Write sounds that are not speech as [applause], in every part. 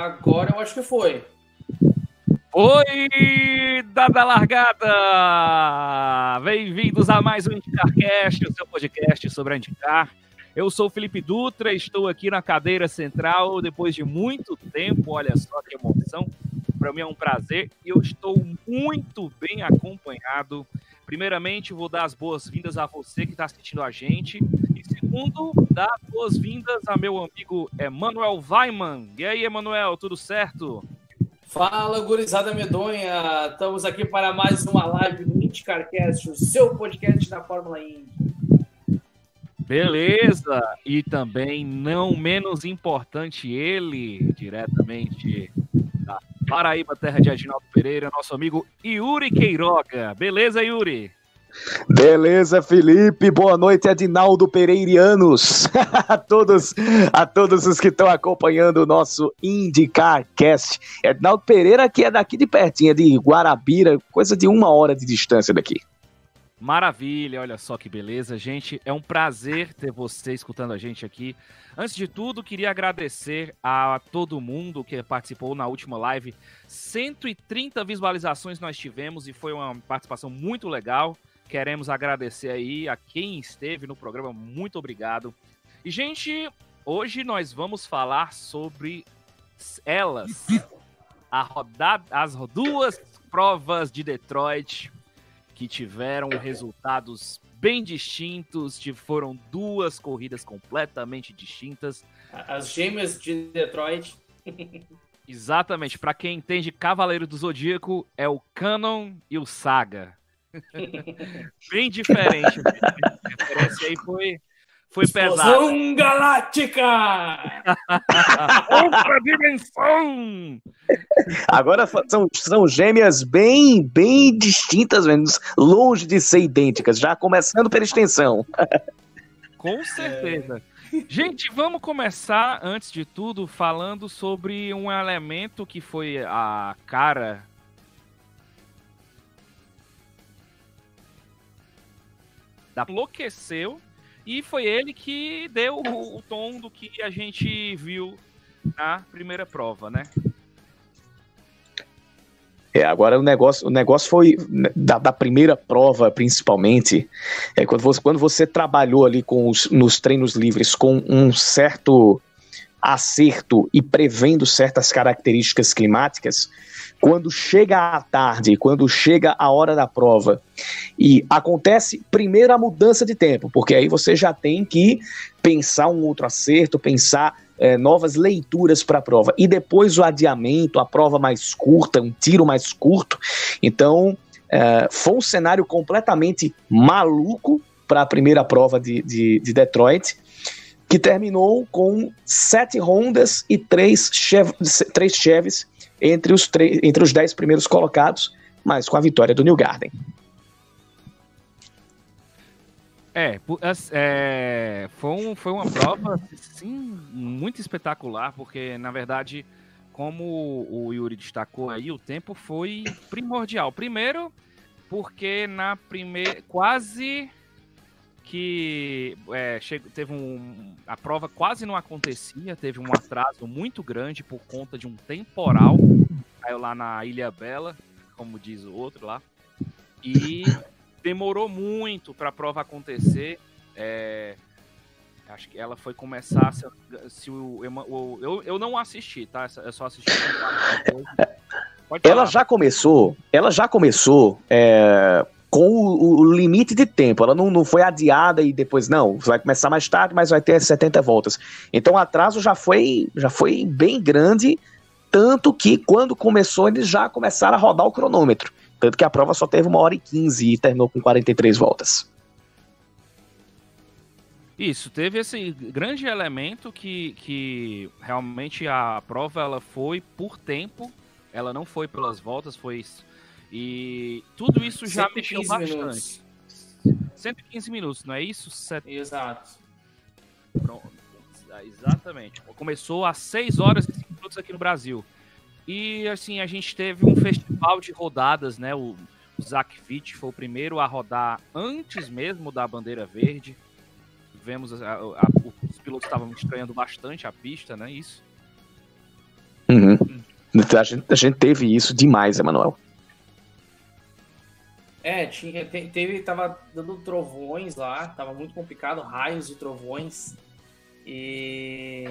Agora eu acho que foi. Oi, dada largada! Bem-vindos a mais um IndicarCast, o seu podcast sobre a Indicar. Eu sou o Felipe Dutra, estou aqui na cadeira central depois de muito tempo, olha só que emoção. Para mim é um prazer e eu estou muito bem acompanhado. Primeiramente, vou dar as boas-vindas a você que está assistindo a gente. Segundo, as boas-vindas a meu amigo Emanuel Weiman. E aí, Emanuel, tudo certo? Fala, gurizada medonha! Estamos aqui para mais uma live do IndyCarCast, o seu podcast da Fórmula Indy. Beleza! E também, não menos importante, ele, diretamente da Paraíba, terra de Adinaldo Pereira, nosso amigo Yuri Queiroga. Beleza, Yuri? Beleza, Felipe. Boa noite, Adinaldo Pereirianos. [laughs] a todos, a todos os que estão acompanhando o nosso IndyCarCast. Adinaldo Pereira, que é daqui de pertinho, é de Guarabira, coisa de uma hora de distância daqui. Maravilha, olha só que beleza, gente. É um prazer ter você escutando a gente aqui. Antes de tudo, queria agradecer a todo mundo que participou na última live. 130 visualizações nós tivemos e foi uma participação muito legal. Queremos agradecer aí a quem esteve no programa. Muito obrigado. E, gente, hoje nós vamos falar sobre elas. [laughs] A rodada, as duas provas de Detroit que tiveram resultados bem distintos, foram duas corridas completamente distintas. As gêmeas de Detroit. Exatamente, para quem entende Cavaleiro do Zodíaco, é o Canon e o Saga. [laughs] bem diferente. A referência aí foi foi pesado. Explosão Galáctica! [laughs] Outra dimensão! Agora são, são gêmeas bem, bem distintas, menos longe de ser idênticas, já começando pela extensão. [laughs] Com certeza. É. Gente, vamos começar, antes de tudo, falando sobre um elemento que foi a cara enlouqueceu e foi ele que deu o, o tom do que a gente viu na primeira prova, né? É, agora o negócio, o negócio foi da, da, primeira prova, principalmente, é quando você, quando você trabalhou ali com os, nos treinos livres com um certo acerto e prevendo certas características climáticas, quando chega a tarde, quando chega a hora da prova e acontece primeiro a mudança de tempo, porque aí você já tem que pensar um outro acerto, pensar é, novas leituras para a prova e depois o adiamento, a prova mais curta, um tiro mais curto. Então é, foi um cenário completamente maluco para a primeira prova de, de, de Detroit que terminou com sete Hondas e três, Chev três Chevys entre os, entre os dez primeiros colocados, mas com a vitória do New Garden. É, é foi, um, foi uma prova, sim, muito espetacular, porque, na verdade, como o Yuri destacou aí, o tempo foi primordial. Primeiro, porque na primeira, quase que é, chegou, teve um. A prova quase não acontecia, teve um atraso muito grande por conta de um temporal. Caiu lá na Ilha Bela, como diz o outro lá. E demorou muito para a prova acontecer. É, acho que ela foi começar. Se, se o, o, eu, eu não assisti, tá? Eu só assisti. ela já começou. Ela já começou. É com o, o, limite de tempo. Ela não, não foi adiada e depois, não, vai começar mais tarde, mas vai ter 70 voltas. Então o atraso já foi, já foi bem grande, tanto que quando começou, eles já começaram a rodar o cronômetro. Tanto que a prova só teve uma hora e 15 e terminou com 43 voltas. Isso, teve esse grande elemento que, que realmente a prova ela foi por tempo, ela não foi pelas voltas, foi e tudo isso já mexeu bastante. Minutos. 115 minutos, não é isso? Set... Exato. Pronto. Exatamente. Começou às 6 horas e 5 minutos aqui no Brasil. E assim, a gente teve um festival de rodadas, né? O, o Zach Fitt foi o primeiro a rodar antes mesmo da bandeira verde. Vemos a, a, os pilotos estavam estranhando bastante a pista, né? Isso. Uhum. A, gente, a gente teve isso demais, Emanuel. É, tinha, teve, tava dando trovões lá, tava muito complicado, raios e trovões. E.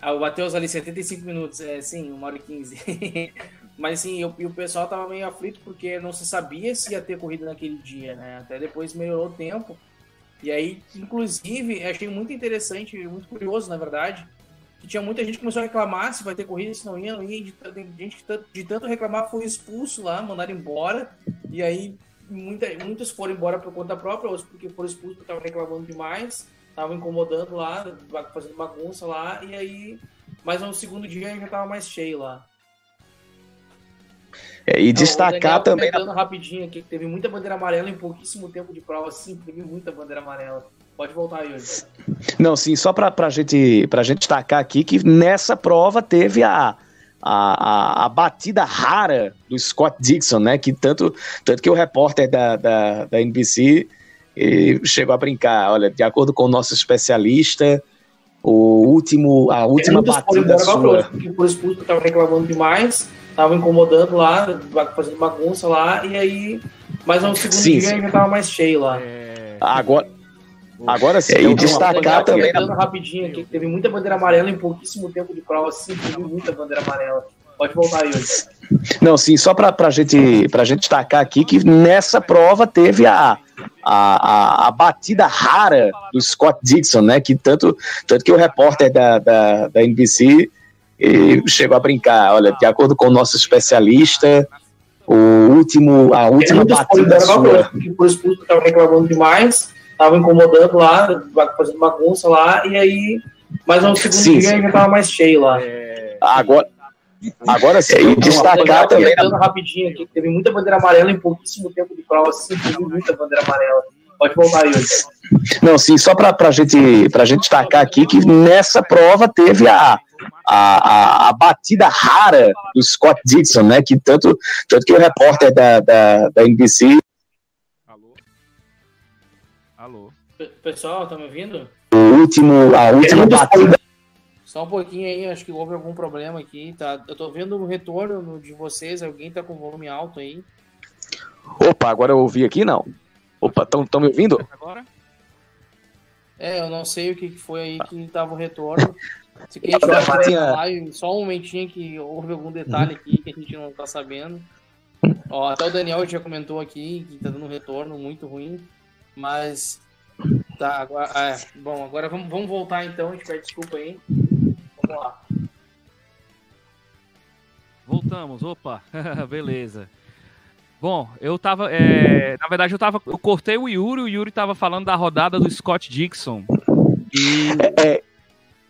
Ah, o Matheus ali, 75 minutos, é sim, 1 hora e 15. [laughs] Mas assim, eu, e o pessoal tava meio aflito porque não se sabia se ia ter corrida naquele dia, né? Até depois melhorou o tempo. E aí, inclusive, achei muito interessante, muito curioso, na verdade, que tinha muita gente que começou a reclamar se vai ter corrida, se não ia, não ia. De, gente que de tanto reclamar foi expulso lá, mandaram embora. E aí muita, muitos foram embora por conta própria, outros porque foram expulsos porque estavam reclamando demais, estavam incomodando lá, fazendo bagunça lá. E aí, mas no segundo dia já estava mais cheio lá. É, e destacar o também. rapidinho aqui, teve muita bandeira amarela em pouquíssimo tempo de prova, sim, teve muita bandeira amarela. Pode voltar, Yuri. Não, sim, só para a gente, pra gente destacar aqui que nessa prova teve a, a, a, a, batida rara do Scott Dixon, né? Que tanto, tanto que o repórter da, da, da NBC chegou a brincar. Olha, de acordo com o nosso especialista, o último, a última é, batida sua. Porque por expulso estava reclamando demais, estava incomodando lá, fazendo bagunça lá, e aí. Mas no segundo sim, dia sim. já estava mais cheio lá. É... Agora. Agora sim, e destacar também. Na... rapidinho aqui, teve muita bandeira amarela em pouquíssimo tempo de prova, sim, teve muita bandeira amarela. Pode voltar, Yuri. Não, sim, só para a gente, pra gente destacar aqui que nessa prova teve a, a, a, a, batida rara do Scott Dixon, né? Que tanto, tanto que o repórter da, da, da NBC chegou a brincar. Olha, de acordo com o nosso especialista, o último, a última batida sua. Por expulso estava reclamando demais tava incomodando lá, fazendo bagunça lá, e aí. Mas no segundo sim, dia sim. já tava mais cheio lá. É... Agora. Agora sim, e destacar também. rapidinho aqui, teve muita bandeira amarela em pouquíssimo tempo de prova, sim, teve muita bandeira amarela. Pode voltar, Yuri. Não, sim, só para a gente, a gente destacar aqui que nessa prova teve a, a, a, batida rara do Scott Dixon, né? Que tanto, tanto que o repórter da, da, da NBC Pessoal, tá me ouvindo? O último, a última batida. Só um pouquinho aí, acho que houve algum problema aqui, tá? Eu tô vendo o retorno de vocês, alguém tá com volume alto aí. Opa, agora eu ouvi aqui, não. Opa, estão me ouvindo? Agora? É, eu não sei o que foi aí que tava o retorno. Se quem tiver live, só um momentinho que houve algum detalhe aqui que a gente não tá sabendo. Ó, até o Daniel já comentou aqui que tá dando um retorno muito ruim, mas Tá, agora, é, bom, agora vamos, vamos voltar então, a gente pede desculpa aí. Vamos lá. Voltamos, opa, [laughs] beleza. Bom, eu tava. É, na verdade, eu tava. Eu cortei o Yuri, o Yuri tava falando da rodada do Scott Dixon. E. É, é.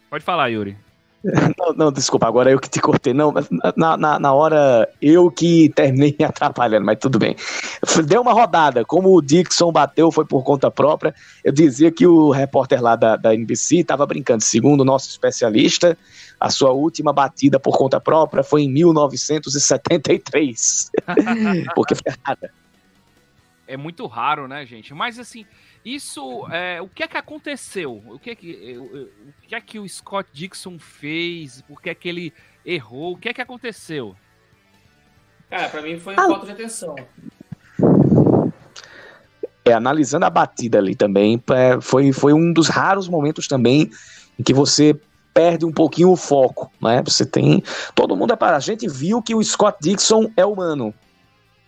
Pode falar, Yuri. [laughs] Não, não, desculpa, agora eu que te cortei. Não, na, na, na hora eu que terminei me [laughs] atrapalhando, mas tudo bem. Deu uma rodada, como o Dixon bateu, foi por conta própria. Eu dizia que o repórter lá da, da NBC estava brincando. Segundo o nosso especialista, a sua última batida por conta própria foi em 1973. [laughs] Porque foi errada. É muito raro, né, gente? Mas assim, isso, é, o que é que aconteceu? O que é que, o que é que o Scott Dixon fez? Por que é que ele errou? O que é que aconteceu? Cara, pra mim foi ah. falta de atenção. É, analisando a batida ali também, é, foi, foi um dos raros momentos também em que você perde um pouquinho o foco, né? Você tem. Todo mundo é para. A gente viu que o Scott Dixon é humano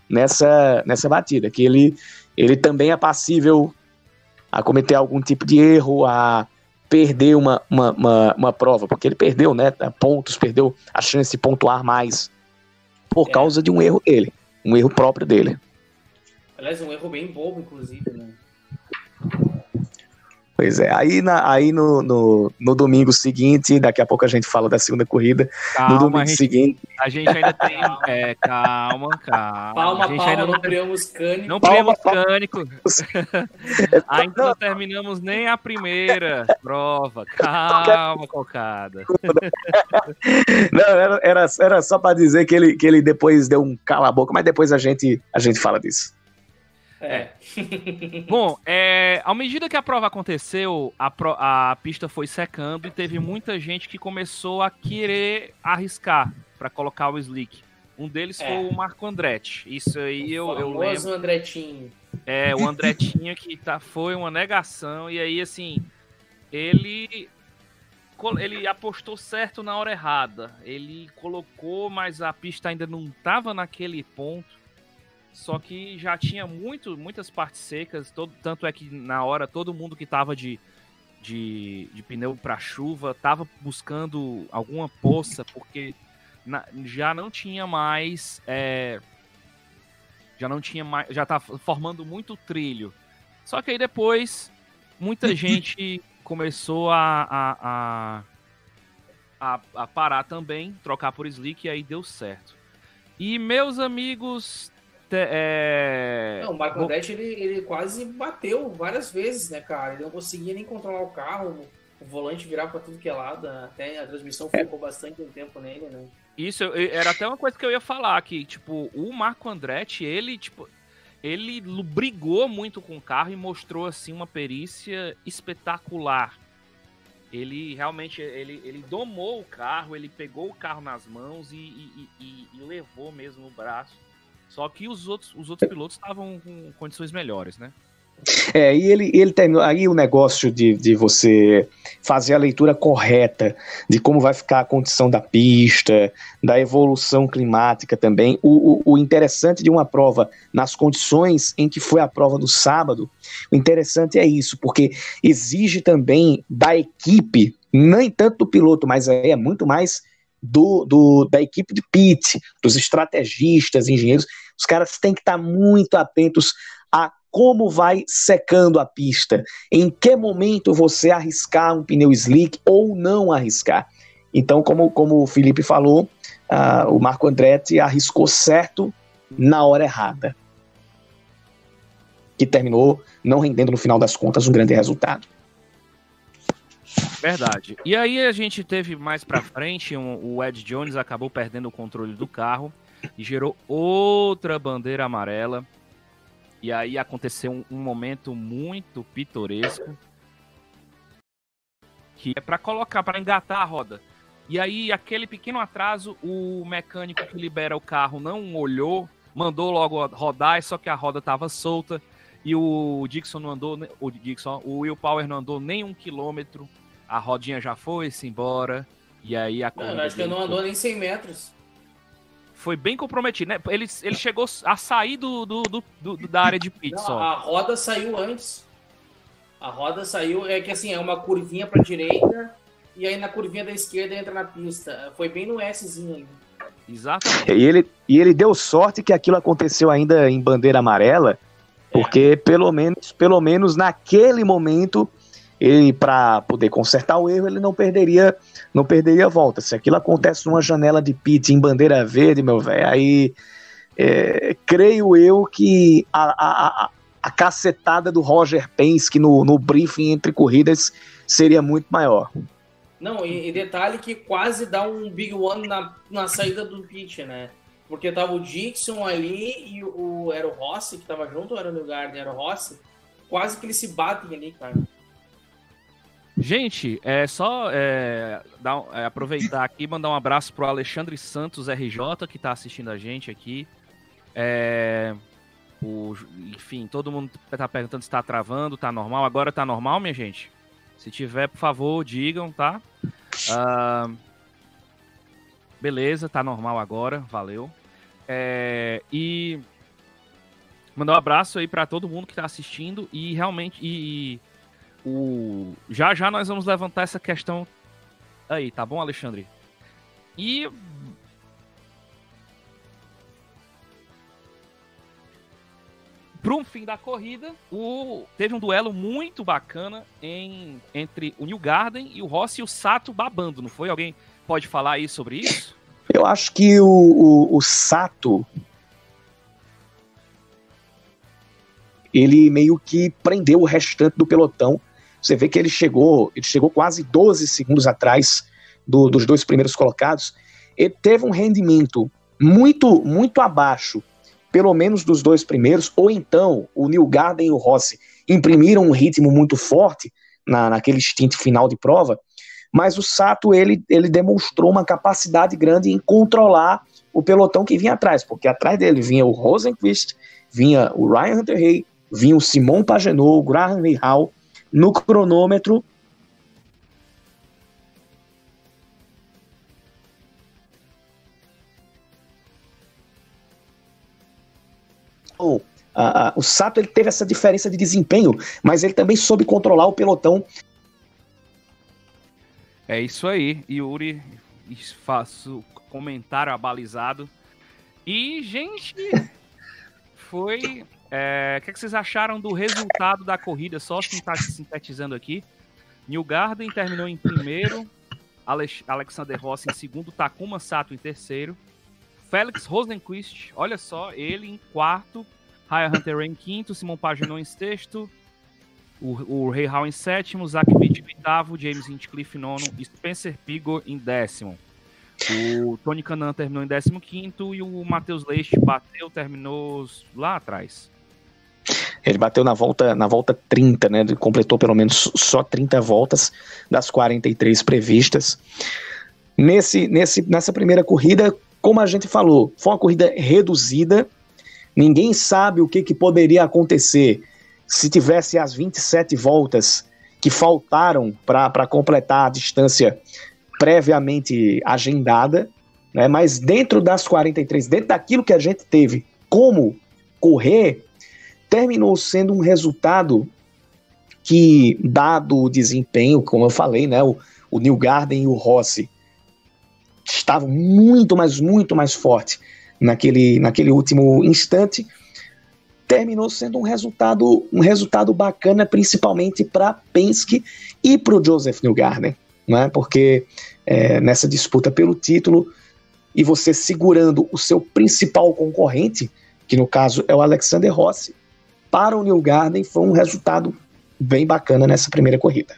nessa, nessa batida, que ele, ele também é passível a cometer algum tipo de erro, a perder uma, uma, uma, uma prova, porque ele perdeu né, pontos, perdeu a chance de pontuar mais por é. causa de um erro dele, um erro próprio dele. Aliás, um erro bem bobo, inclusive, né? Pois é, aí, na, aí no, no, no, domingo seguinte, daqui a pouco a gente fala da segunda corrida. Calma, no domingo a gente, seguinte. A gente ainda tem. É, calma, calma. Palma, a gente palma, ainda não priamos cânico. Não priamos cânico. [laughs] ainda não terminamos nem a primeira prova. [laughs] Calma, cocada. [laughs] Não, era, era, era só para dizer que ele, que ele depois deu um cala-boca, mas depois a gente, a gente fala disso. É. [laughs] Bom, é, à medida que a prova aconteceu, a, pro, a pista foi secando e teve muita gente que começou a querer arriscar para colocar o slick. Um deles é. foi o Marco Andretti. Isso aí eu, eu lembro. O Andretinho. É, o Andretinho que tá, foi uma negação. E aí, assim, ele ele apostou certo na hora errada. Ele colocou, mas a pista ainda não estava naquele ponto. Só que já tinha muito, muitas partes secas. Todo, tanto é que na hora todo mundo que estava de, de, de pneu para chuva estava buscando alguma poça, porque na, já não tinha mais. É, já não tinha mais. Já tá formando muito trilho. Só que aí depois muita [laughs] gente começou a, a, a, a, a parar também, trocar por slick, e aí deu certo. E meus amigos é... Não, o Marco Andretti ele, ele quase bateu várias vezes, né, cara? Ele não conseguia nem controlar o carro, o volante virava para tudo que é lado, até a transmissão ficou bastante um tempo nele, né? Isso, era até uma coisa que eu ia falar, que, tipo, o Marco Andretti, ele, tipo, ele brigou muito com o carro e mostrou, assim, uma perícia espetacular. Ele realmente, ele, ele domou o carro, ele pegou o carro nas mãos e, e, e, e levou mesmo o braço só que os outros, os outros pilotos estavam com condições melhores, né? É, e ele, ele terminou. Aí o negócio de, de você fazer a leitura correta de como vai ficar a condição da pista, da evolução climática também. O, o, o, interessante de uma prova nas condições em que foi a prova do sábado, o interessante é isso, porque exige também da equipe, nem tanto do piloto, mas é muito mais do, do, da equipe de pit, dos estrategistas, engenheiros, os caras têm que estar muito atentos a como vai secando a pista, em que momento você arriscar um pneu slick ou não arriscar. Então, como, como o Felipe falou, uh, o Marco Andretti arriscou certo na hora errada, que terminou não rendendo no final das contas um grande resultado. Verdade. E aí a gente teve mais pra frente, um, o Ed Jones acabou perdendo o controle do carro e gerou outra bandeira amarela. E aí aconteceu um, um momento muito pitoresco que é para colocar, para engatar a roda. E aí aquele pequeno atraso, o mecânico que libera o carro não olhou, mandou logo rodar, só que a roda estava solta e o Dixon não andou, o Dixon, o Will Power não andou nem um quilômetro a rodinha já foi-se embora, e aí a Não, acho que ele não andou nem 100 metros. Foi bem comprometido, né? Ele, ele chegou a sair do, do, do, do da área de pit só. A roda saiu antes. A roda saiu, é que assim, é uma curvinha pra direita, e aí na curvinha da esquerda entra na pista. Foi bem no Szinho ainda. Exatamente. E ele, e ele deu sorte que aquilo aconteceu ainda em bandeira amarela, porque é. pelo menos, pelo menos naquele momento ele para poder consertar o erro, ele não perderia, não perderia a volta. Se aquilo acontece numa janela de pit em bandeira verde, meu velho, aí é, creio eu que a, a, a, cacetada do Roger Penske no, no briefing entre corridas seria muito maior. Não, e, e, detalhe que quase dá um big one na, na saída do pit, né? Porque tava o Dixon ali e o, era o Rossi que tava junto, ou era o New Garden, era o Rossi. Quase que eles se batem ali, cara. Gente, é só é, dar, é, aproveitar aqui e mandar um abraço pro Alexandre Santos RJ, que está assistindo a gente aqui. É, o, enfim, todo mundo está perguntando se está travando, está normal. Agora está normal, minha gente? Se tiver, por favor, digam, tá? Uh, beleza, tá normal agora, valeu. É, e mandar um abraço aí para todo mundo que está assistindo e realmente. E, o já já nós vamos levantar essa questão aí, tá bom, Alexandre? E Para um fim da corrida, o... teve um duelo muito bacana em... entre o New Garden e o Rossi e o Sato babando, não foi? Alguém pode falar aí sobre isso? Eu acho que o, o, o Sato ele meio que prendeu o restante do pelotão você vê que ele chegou, ele chegou quase 12 segundos atrás do, dos dois primeiros colocados. Ele teve um rendimento muito, muito abaixo pelo menos dos dois primeiros, ou então o New Garden e o Rossi imprimiram um ritmo muito forte na, naquele instinto final de prova, mas o Sato ele, ele demonstrou uma capacidade grande em controlar o pelotão que vinha atrás, porque atrás dele vinha o Rosenquist, vinha o Ryan Hunter Hay, vinha o Simon Pagenaud, o Graham Hall, no cronômetro o, a, a, o Sato ele teve essa diferença de desempenho, mas ele também soube controlar o pelotão. É isso aí, Yuri. Faço comentário abalizado. E, gente, [laughs] foi. É, o que, é que, vocês acharam do resultado da corrida? Só sintetizando aqui. New Garden terminou em primeiro, Alex, Alexander Rossi em segundo, Takuma Sato em terceiro. Félix Rosenquist, olha só, ele em quarto, Raya Hunter em quinto, Simon Pagenaud em sexto, o, o Ray Hall em sétimo, Zach Witt em oitavo, James Hinchcliffe em nono Spencer Pigor em décimo. O Tony Canan terminou em décimo quinto e o Matheus Leite bateu, terminou lá atrás. Ele bateu na volta, na volta 30, né? Completou pelo menos só 30 voltas das 43 previstas. Nesse, nesse, nessa primeira corrida, como a gente falou, foi uma corrida reduzida. Ninguém sabe o que, que poderia acontecer se tivesse as 27 voltas que faltaram para completar a distância previamente agendada. Né? Mas dentro das 43, dentro daquilo que a gente teve como correr, terminou sendo um resultado que, dado o desempenho, como eu falei, né, o, o New Garden e o Rossi estavam muito, mas muito mais forte naquele, naquele último instante, terminou sendo um resultado, um resultado bacana, principalmente para Penske e para o Joseph Newgarden, né? porque é, nessa disputa pelo título, e você segurando o seu principal concorrente, que no caso é o Alexander Rossi, para o Newgarden foi um resultado bem bacana nessa primeira corrida.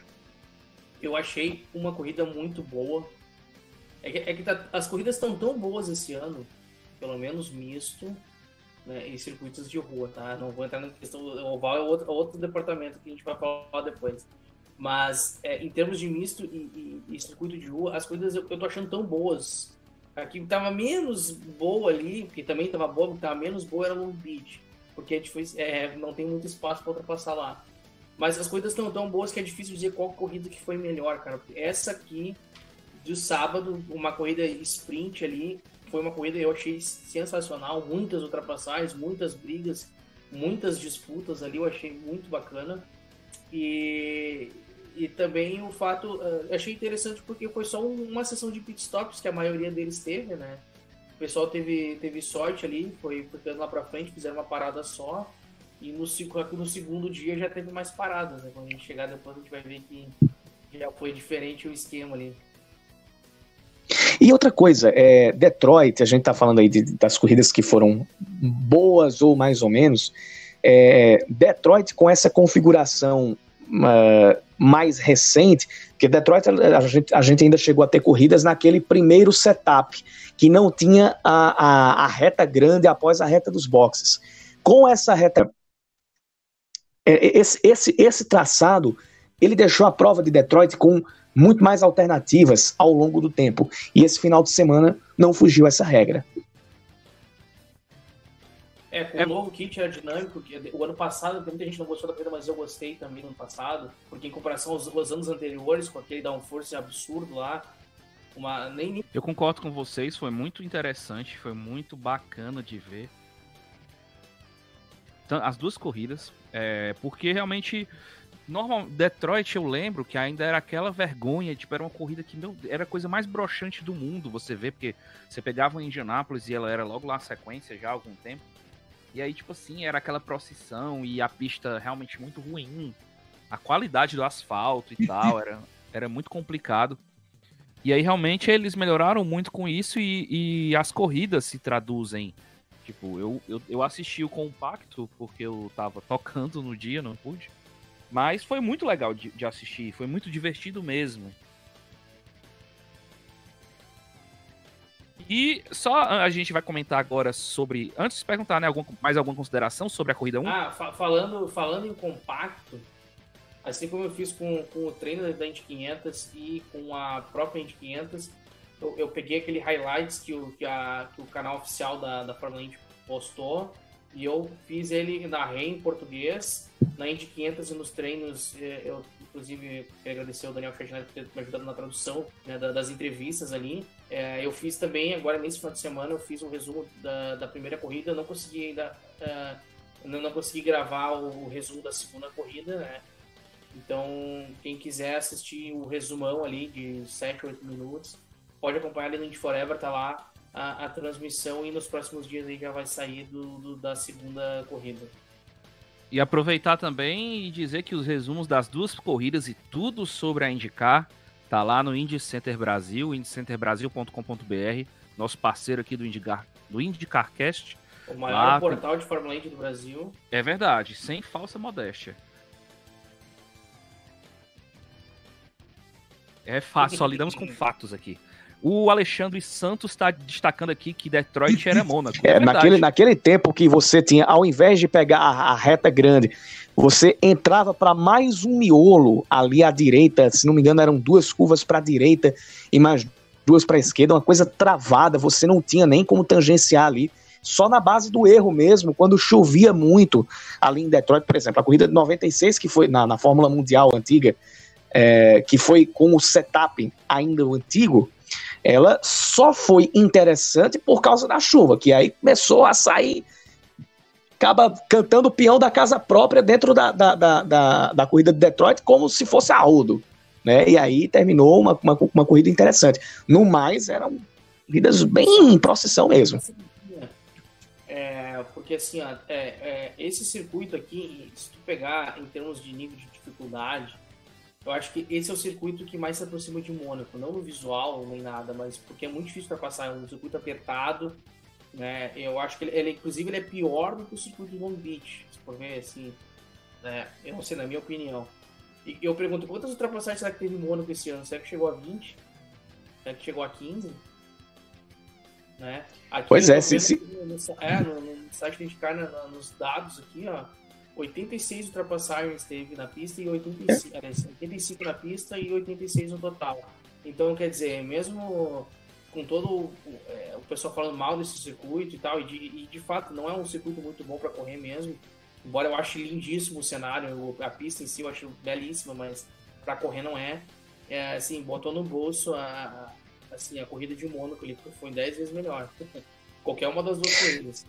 Eu achei uma corrida muito boa, é que, é que tá, as corridas estão tão boas esse ano, pelo menos misto, né, em circuitos de rua, tá? Não vou entrar na questão do oval, é outro, outro departamento que a gente vai falar depois. Mas é, em termos de misto e, e, e, circuito de rua, as corridas eu, eu tô achando tão boas. Aqui tava menos boa ali, que também tava boa, que tava menos boa era Long Beach, porque a gente foi, é, não tem muito espaço para ultrapassar lá. Mas as corridas estão tão boas que é difícil dizer qual corrida que foi melhor, cara. Essa aqui do sábado, uma corrida sprint ali. Foi uma corrida eu achei sensacional, muitas ultrapassagens, muitas brigas, muitas disputas ali, eu achei muito bacana. E, e também o fato, uh, achei interessante porque foi só uma sessão de pit stops que a maioria deles teve, né? O pessoal teve, teve sorte ali, foi ficando lá pra frente, fizeram uma parada só. E no, no segundo dia já teve mais paradas, né? Quando a gente chegar depois a gente vai ver que já foi diferente o esquema ali. E outra coisa, é, Detroit, a gente está falando aí de, das corridas que foram boas ou mais ou menos. É, Detroit com essa configuração uh, mais recente, porque Detroit a gente, a gente, ainda chegou a ter corridas naquele primeiro setup, que não tinha a, a, a reta grande após a reta dos boxes. Com essa reta, é, esse, esse, esse traçado, ele deixou a prova de Detroit com muito mais alternativas ao longo do tempo. E esse final de semana não fugiu essa regra. É, com o é... novo kit aerodinâmico, que o ano passado, muita gente não gostou da corrida, mas eu gostei também no ano passado, porque em comparação aos, aos anos anteriores, com aquele downforce absurdo lá, uma, nem... Eu concordo com vocês, foi muito interessante, foi muito bacana de ver. As duas corridas, é, porque realmente Normal, Detroit eu lembro que ainda era aquela vergonha, tipo, era uma corrida que não, era a coisa mais broxante do mundo, você vê, porque você pegava em Indianápolis e ela era logo lá a sequência já há algum tempo. E aí, tipo assim, era aquela procissão e a pista realmente muito ruim. A qualidade do asfalto e tal, era, era muito complicado. E aí, realmente, eles melhoraram muito com isso e, e as corridas se traduzem. Tipo, eu, eu, eu assisti o compacto porque eu tava tocando no dia, não pude. Mas foi muito legal de, de assistir, foi muito divertido mesmo. E só a gente vai comentar agora sobre. Antes de perguntar, né? Algum, mais alguma consideração sobre a corrida 1? Ah, fa falando, falando em compacto, assim como eu fiz com, com o treino da Indy 500 e com a própria Indy 500, eu, eu peguei aquele highlights que o, que, a, que o canal oficial da, da Fórmula Indy postou e eu fiz ele na RE em português, na Indy 500 e nos treinos. Eh, eu, inclusive, quero agradecer ao Daniel Ferdinand por ter me ajudado na tradução né, das entrevistas ali. É, eu fiz também, agora nesse final de semana, eu fiz um resumo da, da primeira corrida. Não consegui ainda. Uh, não, não consegui gravar o, o, resumo da segunda corrida, né? Então, quem quiser assistir o resumão ali de 7, 8 minutos, pode acompanhar ali no Indy Forever, tá lá a, a, transmissão e nos próximos dias aí já vai sair do, do, da segunda corrida. E aproveitar também e dizer que os resumos das duas corridas e tudo sobre a IndyCar tá lá no Indy Center Brasil, indycenterbrasil.com.br, nosso parceiro aqui do IndyCar, do IndyCarcast. O maior lá, portal de Fórmula Indy do Brasil. É verdade, sem falsa modéstia. É fácil, só lidamos com [laughs] fatos aqui. O Alexandre Santos está destacando aqui que Detroit era Mônaco. É, é naquele, naquele tempo que você tinha, ao invés de pegar a, a reta grande, você entrava para mais um miolo ali à direita, se não me engano, eram duas curvas para a direita e mais duas para a esquerda, uma coisa travada, você não tinha nem como tangenciar ali. Só na base do erro mesmo, quando chovia muito ali em Detroit, por exemplo, a corrida de 96, que foi na, na Fórmula Mundial antiga, é, que foi com o setup ainda antigo, ela só foi interessante por causa da chuva, que aí começou a sair, acaba cantando o peão da casa própria dentro da, da, da, da, da corrida de Detroit, como se fosse a Aldo. Né? E aí terminou uma, uma, uma corrida interessante. No mais, eram corridas bem em procissão mesmo. É, porque assim, é, é, esse circuito aqui, se tu pegar em termos de nível de dificuldade, eu acho que esse é o circuito que mais se aproxima de Mônaco, não no visual nem nada, mas porque é muito difícil para passar, é um circuito apertado, né? Eu acho que ele, ele, inclusive, ele é pior do que o circuito de Long Beach, se for ver assim, né? Eu não sei, na minha opinião. E eu pergunto, quantas ultrapassagens será que teve Mônaco esse ano? Será que chegou a 20? Será que chegou a 15? Né? Aqui pois é, sim, sim. No, é, no, no site de indicar nos dados aqui, ó, 86 ultrapassagens teve na pista e 85, é. 85 na pista e 86 no total. Então, quer dizer, mesmo com todo é, o pessoal falando mal desse circuito e tal, e de, e de fato não é um circuito muito bom para correr mesmo, embora eu ache lindíssimo o cenário, a pista em si eu acho belíssima, mas para correr não é. é. Assim, botou no bolso a, assim, a corrida de Mônaco ali, foi 10 vezes melhor. [laughs] Qualquer uma das duas corridas.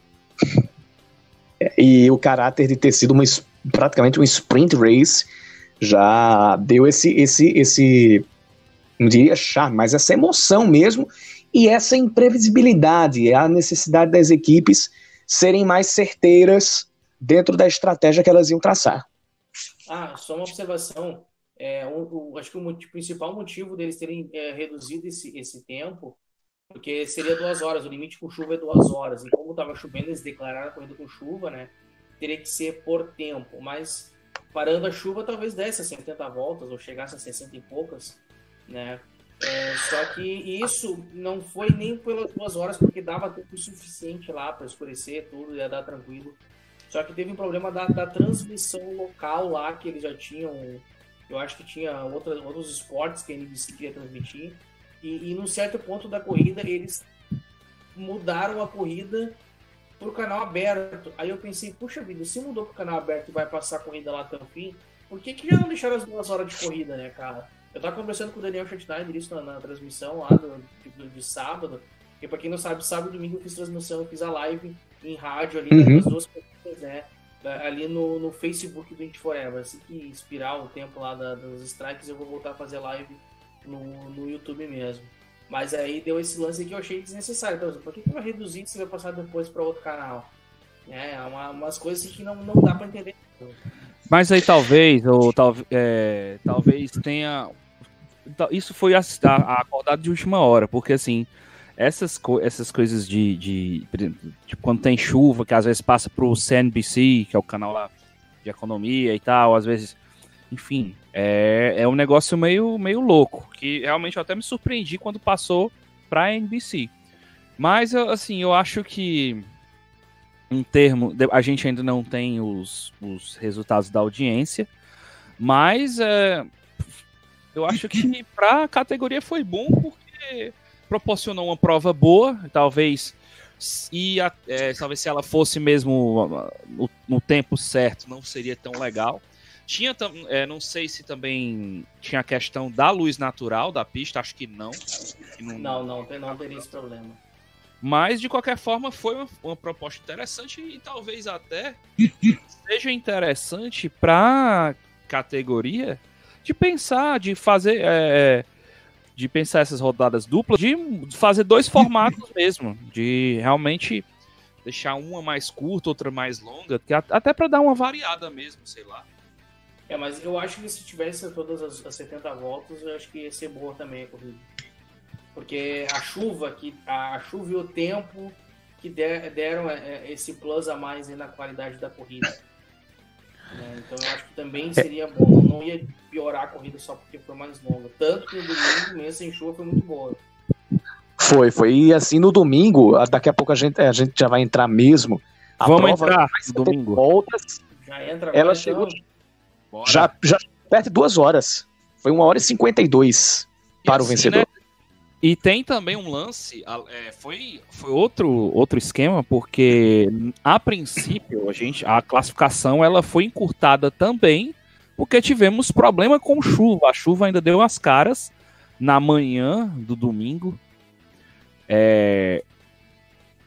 E o caráter de ter sido uma, praticamente um sprint race já deu esse, esse, esse, não diria charme, mas essa emoção mesmo e essa imprevisibilidade, a necessidade das equipes serem mais certeiras dentro da estratégia que elas iam traçar. Ah, só uma observação. É, um, um, acho que o principal motivo deles terem é, reduzido esse, esse tempo porque seria duas horas, o limite com chuva é duas horas. E como estava chovendo, eles declararam a corrida com chuva, né? Teria que ser por tempo. Mas parando a chuva, talvez desse a 70 voltas, ou chegasse a 60 e poucas, né? É, só que isso não foi nem pelas duas horas, porque dava tempo suficiente lá para escurecer tudo, ia dar tranquilo. Só que teve um problema da, da transmissão local lá, que eles já tinham. Eu acho que tinha outras, outros esportes que a NBC queria transmitir. E, e num certo ponto da corrida, eles mudaram a corrida para o canal aberto. Aí eu pensei, puxa vida, se mudou para o canal aberto e vai passar a corrida lá até o fim, por que, que já não deixaram as duas horas de corrida, né, cara? Eu tava conversando com o Daniel Schneider isso na, na transmissão lá do, de, de sábado. E para quem não sabe, sábado e domingo eu fiz transmissão, eu fiz a live em rádio ali uhum. nas duas corridas, né? Ali no, no Facebook do Indy Forever. Assim que inspirar o tempo lá da, dos strikes, eu vou voltar a fazer live no, no YouTube mesmo. Mas aí deu esse lance que eu achei desnecessário. Então, por que, que vai reduzir se vai passar depois para outro canal? É, é, uma, umas coisas que não, não dá para entender. Mas aí talvez, ou tal, é, talvez tenha. Isso foi a, a, acordado de última hora, porque assim, essas, co essas coisas de, de, de, quando tem chuva, que às vezes passa pro CNBC, que é o canal lá de economia e tal, às vezes, enfim, é, é um negócio meio, meio louco, que realmente eu até me surpreendi quando passou para a NBC. Mas, assim, eu acho que em termo. A gente ainda não tem os, os resultados da audiência, mas é, eu acho que [laughs] para a categoria foi bom porque proporcionou uma prova boa, talvez. E é, talvez se ela fosse mesmo no, no, tempo certo, não seria tão legal. Tinha, é, não sei se também tinha a questão da luz natural da pista, acho que não. não, não, não, não teria esse problema. Mas, de qualquer forma, foi uma, uma proposta interessante e talvez até seja interessante para categoria de pensar, de fazer. É, de pensar essas rodadas duplas, de fazer dois formatos mesmo, de realmente deixar uma mais curta, outra mais longa, até para dar uma variada mesmo, sei lá. É, mas eu acho que se tivesse todas as, as 70 voltas, eu acho que ia ser boa também a corrida porque a chuva que a chuva e o tempo que deram é, é, esse plus a mais na qualidade da corrida. Né? Então eu acho que também seria bom, não ia piorar a corrida só porque foi mais longa. Tanto que no domingo, mesmo sem chuva, foi muito boa. Foi, foi. E assim, no domingo, daqui a pouco a gente, a gente já vai entrar mesmo. A Vamos entrar no domingo. Voltas, já entra ela chegou já, já perto de duas horas. Foi uma hora e cinquenta e dois para assim, o vencedor. Né? E tem também um lance, é, foi, foi outro, outro esquema, porque a princípio a, gente, a classificação ela foi encurtada também, porque tivemos problema com chuva. A chuva ainda deu as caras na manhã do domingo. É,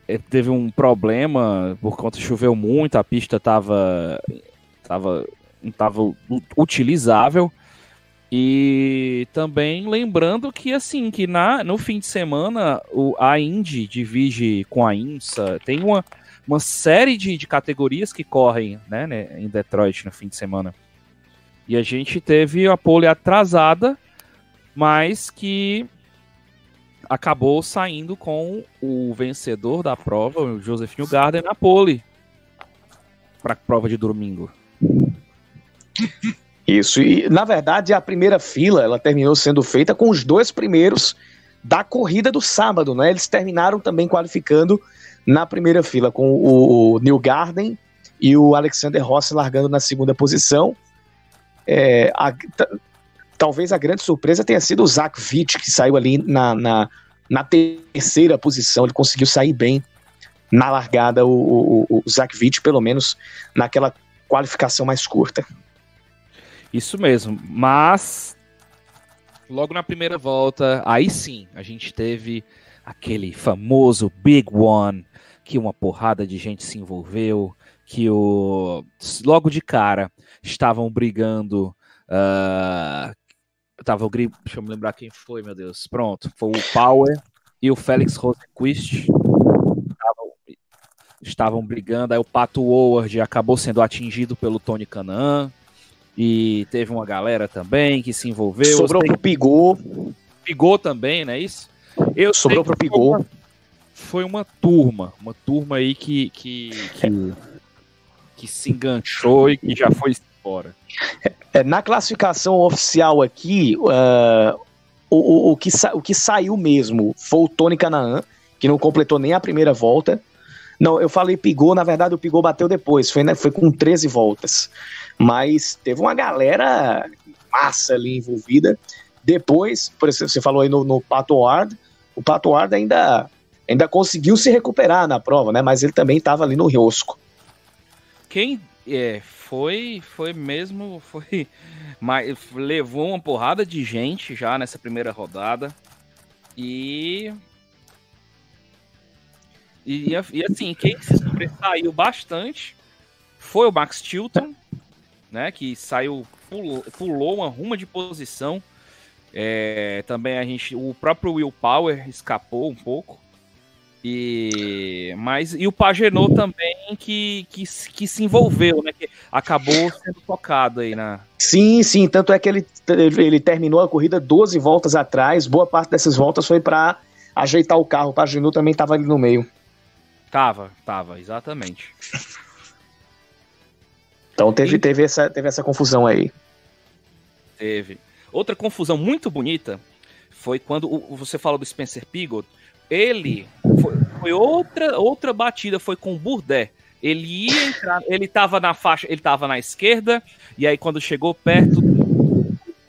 é teve um problema por conta choveu muito, a pista estava tava, tava utilizável. E também lembrando que assim, que na, no fim de semana o, a Indy divide com a IMSA, tem uma, uma série de, de categorias que correm né, né, em Detroit no fim de semana. E a gente teve a pole atrasada, mas que acabou saindo com o vencedor da prova, o Joseph Newgarden, na pole para a prova de domingo. Isso, e na verdade a primeira fila ela terminou sendo feita com os dois primeiros da corrida do sábado, né? Eles terminaram também qualificando na primeira fila com o, o Neil Garden e o Alexander Rossi largando na segunda posição. É, a, talvez a grande surpresa tenha sido o Zach Witt, que saiu ali na, na, na terceira posição, ele conseguiu sair bem na largada, o, o, o Zach Witt, pelo menos naquela qualificação mais curta. Isso mesmo. Mas logo na primeira volta, aí sim, a gente teve aquele famoso Big One, que uma porrada de gente se envolveu, que o logo de cara estavam brigando. Uh, tava o deixa eu me lembrar quem foi, meu Deus. Pronto, foi o Power e o Felix Rosenquist. Estavam, estavam brigando, aí o Pato Howard acabou sendo atingido pelo Tony Canaan. E teve uma galera também que se envolveu. Sobrou pro Pigou. Pigou também, não é isso? Eu Sobrou pro Pigou. Foi uma turma, uma turma aí que, que, que, que se enganchou e que já foi embora. É, na classificação oficial aqui, uh, o, o, o, que o que saiu mesmo foi o Tony Canaan, que não completou nem a primeira volta. Não, eu falei Pigou, na verdade o Pigou bateu depois, foi, né, foi com 13 voltas. Mas teve uma galera massa ali envolvida. Depois, por exemplo, você falou aí no, no Pato Ward, o Pato Ward ainda, ainda conseguiu se recuperar na prova, né? Mas ele também estava ali no riosco. Quem é, foi, foi mesmo, [laughs] foi, mas levou uma porrada de gente já nessa primeira rodada e e, e assim, quem se sobressaiu bastante foi o Max Chilton, né? Que saiu, pulou, pulou uma ruma de posição. É, também a gente, o próprio Will Power escapou um pouco. E mas e o Pagenot também que, que, que se envolveu, né? Que acabou sendo tocado aí na. Sim, sim, tanto é que ele, ele terminou a corrida 12 voltas atrás, boa parte dessas voltas foi para ajeitar o carro. O Pagenot também estava ali no meio. Tava, tava, exatamente. Então teve, teve, essa, teve essa confusão aí. Teve. Outra confusão muito bonita foi quando o, você falou do Spencer Pigot. Ele, foi, foi outra, outra batida, foi com o Burdé. Ele ia entrar, ele tava na faixa, ele tava na esquerda, e aí quando chegou perto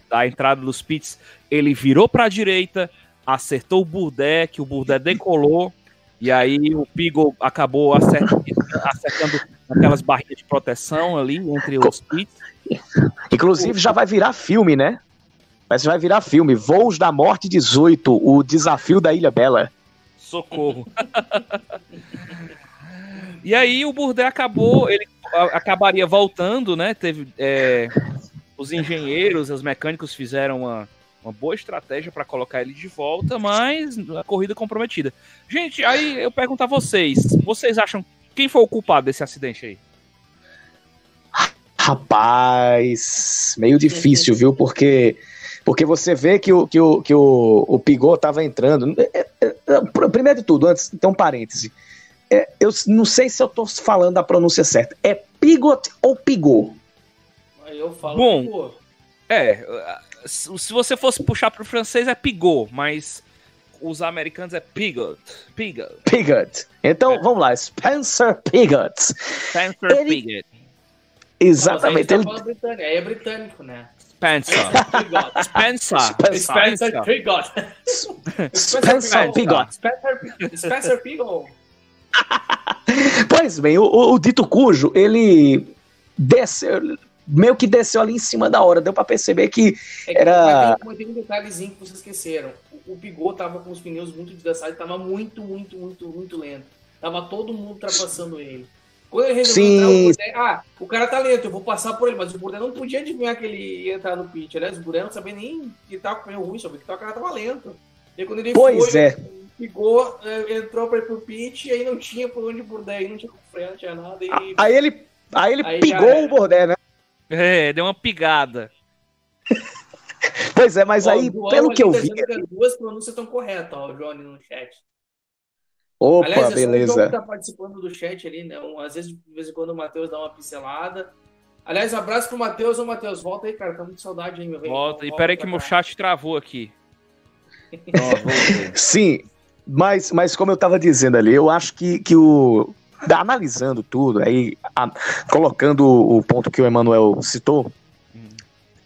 da entrada dos pits, ele virou para a direita, acertou o Burdé, que o Burdé decolou, e aí o Pigo acabou acertando, acertando aquelas barreiras de proteção ali entre os pits. Inclusive já vai virar filme, né? Mas vai virar filme. Voos da Morte 18, o desafio da Ilha Bela. Socorro. e aí o Burdé acabou, ele acabaria voltando, né? Teve é, os engenheiros, os mecânicos fizeram uma, uma boa estratégia para colocar ele de volta, mas a corrida comprometida. Gente, aí eu pergunto a vocês, vocês acham quem foi o culpado desse acidente aí? Rapaz, meio difícil, viu? Porque porque você vê que o, que o, que o, o Pigot estava entrando. É, é, é, primeiro de tudo, antes, tem um parêntese. É, eu não sei se eu estou falando a pronúncia certa. É Pigot ou Pigot? Eu falo Bom, Pigot. É, se você fosse puxar para o francês é Pigot, mas os americanos é Pigot. Pigot. Pigot. Então, é. vamos lá. Spencer Pigot. Spencer Ele... Pigot. Exatamente. Não, ele... britânico, aí é britânico, né? Spencer. [laughs] Spencer. Spencer Pigot. Spencer Pigot. Spencer Pigot. [laughs] Pois bem, o, o, Dito Cujo, ele desceu, meio que desceu ali em cima da hora. Deu para perceber que é era. Tem, tem um detalhezinho que vocês esqueceram. O, o Pigot tava com os pneus muito desgastados, tava muito, muito, muito, muito lento. Tava todo mundo ultrapassando ele. Quando ele resolveu Sim. entrar, o ah, o cara tá lento, eu vou passar por ele, mas o Burdé não podia adivinhar que ele ia entrar no pit. Aliás, o Burdé não sabia nem que tava com o pneu ruim, sabia que o cara tava lento. E quando ele pois foi, é. Pegou, eh, entrou pra ir pro pit, e aí não tinha por onde o Burdé, não tinha freio, não tinha nada. E... Aí ele, aí ele aí pegou o Burdé, né? É, deu uma pigada. [laughs] pois é, mas ó, aí, pelo que eu vi. As duas pronúncias estão corretas, ó, o Johnny no chat. Opa, Aliás, beleza. O tá participando do chat ali, né? Às vezes, de vez em quando, o Matheus dá uma pincelada. Aliás, abraço pro Matheus. Ô, Matheus, volta aí, cara. Tá muito saudade aí, meu velho. Volta. E peraí que meu chat travou aqui. [laughs] Sim, mas, mas como eu tava dizendo ali, eu acho que, que o. Analisando tudo, aí a, colocando o ponto que o Emanuel citou,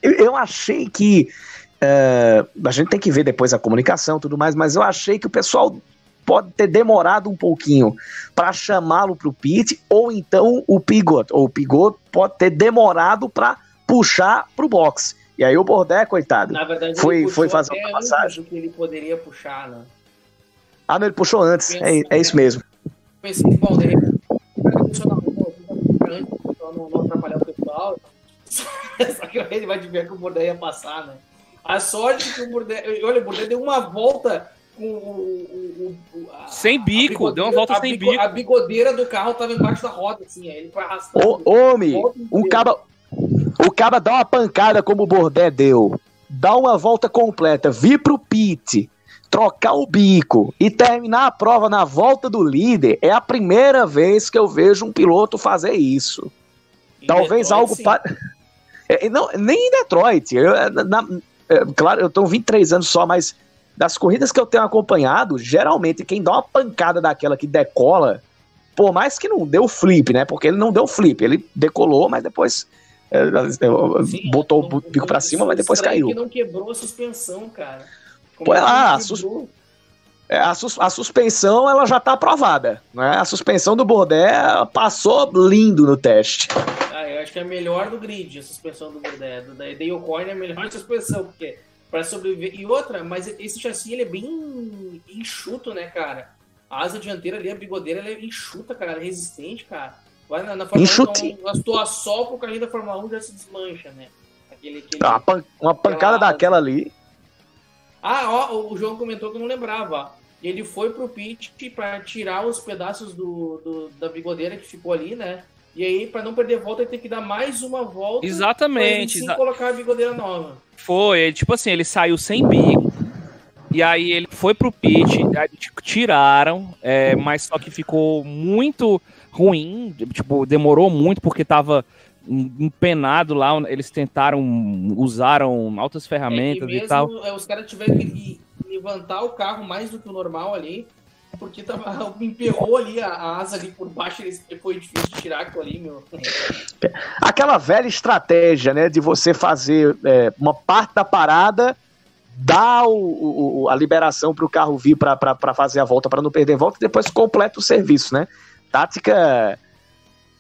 eu, eu, achei que. Uh, a gente tem que ver depois a comunicação e tudo mais, mas eu achei que o pessoal pode ter demorado um pouquinho para chamá-lo para o pit, ou então o Pigot, ou o Pigot pode ter demorado para puxar para o box. E aí o Bordé, coitado, Na verdade, foi, foi fazer uma passagem. que ele poderia puxar, né? Ah, não, ele puxou antes. é, é isso mesmo. Pensei, bom, de repente, não, não atrapalhar o pessoal. [laughs] Só que ele vai ver que o Bordé ia passar, né? A sorte que o Bordé. Olha, o Bordé deu uma volta com o, o, o a, sem bico, deu uma volta sem bico. A bigodeira do carro tava embaixo da roda, assim, aí ele foi arrastando. Ô, homem, um caba, o cara dá uma pancada como o Bordé deu, dá uma volta completa, vir pro pit, trocar o bico e terminar a prova na volta do líder, é a primeira vez que eu vejo um piloto fazer isso. Em Talvez Detroit, algo para. [laughs] É, não, nem em Detroit. Eu, na, é, claro, eu tenho 23 anos só, mas das corridas que eu tenho acompanhado, geralmente quem dá uma pancada daquela que decola, por mais que não deu flip, né? Porque ele não deu flip, ele decolou, mas depois é, Sim, botou o bico para cima, mas depois caiu. que não quebrou a suspensão, cara. Como Pô, lá, a, sus... é, a, sus... a, suspensão ela já tá aprovada, né? A suspensão do Bordé passou lindo no teste. Ah, eu acho que é melhor do grid a suspensão do Bordé. Do da Yokoi é a melhor [laughs] suspensão, porque para sobreviver. E outra, mas esse chassi ele é bem enxuto, né, cara? A asa dianteira ali, a bigodeira, ela é enxuta, cara, ela é resistente, cara. Vai na, na Fórmula 1, então, a sol pro carrinho da Fórmula 1 já se desmancha, né? Aquele, aquele, uma, pan uma pancada daquela ali. Ah, ó, o João comentou que eu não lembrava. Ele foi pro pit para tirar os pedaços do, do, da bigodeira que ficou ali, né? E aí, para não perder volta, ele tem que dar mais uma volta. Exatamente. Sem colocar a bigodeira nova. Foi, tipo assim, ele saiu sem bico. E aí ele foi pro pit, tiraram, é, mas só que ficou muito ruim, tipo, demorou muito porque tava empenado lá, eles tentaram, usaram altas ferramentas é e tal. É, os caras tiveram que levantar o carro mais do que o normal ali, porque tava, [laughs] emperrou ali a, a asa ali por baixo, e foi difícil de tirar aquilo ali, meu. Aquela velha estratégia, né, de você fazer é, uma parte da parada, dar o, o, a liberação para o carro vir para fazer a volta, para não perder a volta, e depois completa o serviço, né? Tática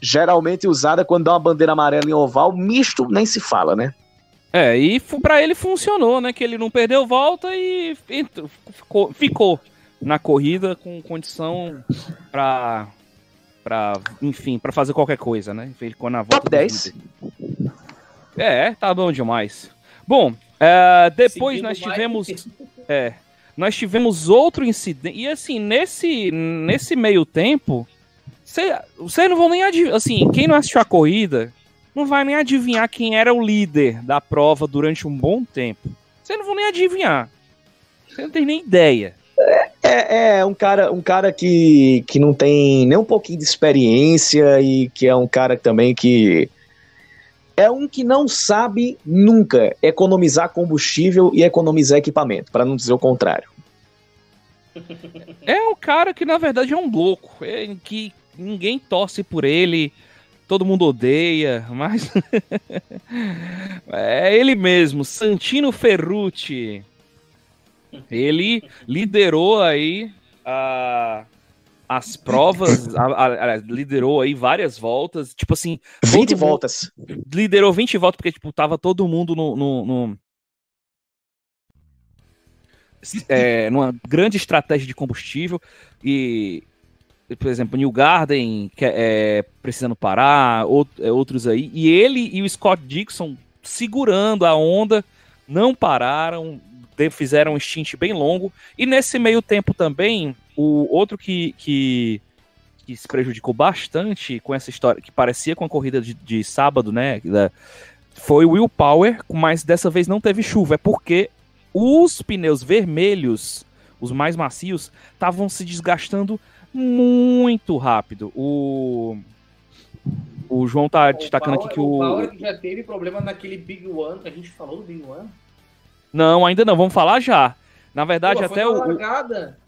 geralmente usada quando dá uma bandeira amarela em oval, misto nem se fala, né? É, e para ele funcionou, né? Que ele não perdeu volta e ficou, ficou na corrida com condição para para enfim, para fazer qualquer coisa, né? Ficou na volta Top 10. É, tá bom demais. Bom, é, depois Seguindo nós tivemos é, nós tivemos outro incidente e assim, nesse nesse meio tempo, vocês não vão nem adivinhar, assim, quem não assistiu a corrida, não vai nem adivinhar quem era o líder da prova durante um bom tempo. Vocês não vão nem adivinhar. Você não tem nem ideia. É, é, um cara, um cara que, que não tem nem um pouquinho de experiência e que é um cara também que é um que não sabe nunca economizar combustível e economizar equipamento, para não dizer o contrário. É um cara que na verdade é um louco, é, que ninguém torce por ele, todo mundo odeia, mas [laughs] é ele mesmo, Santino Ferrucci. Ele liderou aí a, as provas, a, a, a, liderou aí várias voltas, tipo assim... 20 voltas. Liderou 20 voltas, porque, tipo, tava todo mundo no... no, no é, numa grande estratégia de combustível e por exemplo, New Garden que é, é precisando parar, é, outros aí, e ele e o Scott Dixon segurando a onda, não pararam, fizeram um stint bem longo, e nesse meio tempo também, o outro que, que, que se prejudicou bastante com essa história, que parecia com a corrida de, de sábado, né, da, foi o Will Power, mas dessa vez não teve chuva, é porque os pneus vermelhos, os mais macios, estavam se desgastando muito rápido. O, o João tá o destacando Power, aqui que o. O Power já teve problema naquele Big One. A gente falou do Big One? Não, ainda não. Vamos falar já. Na verdade, Pô, até o. Largada.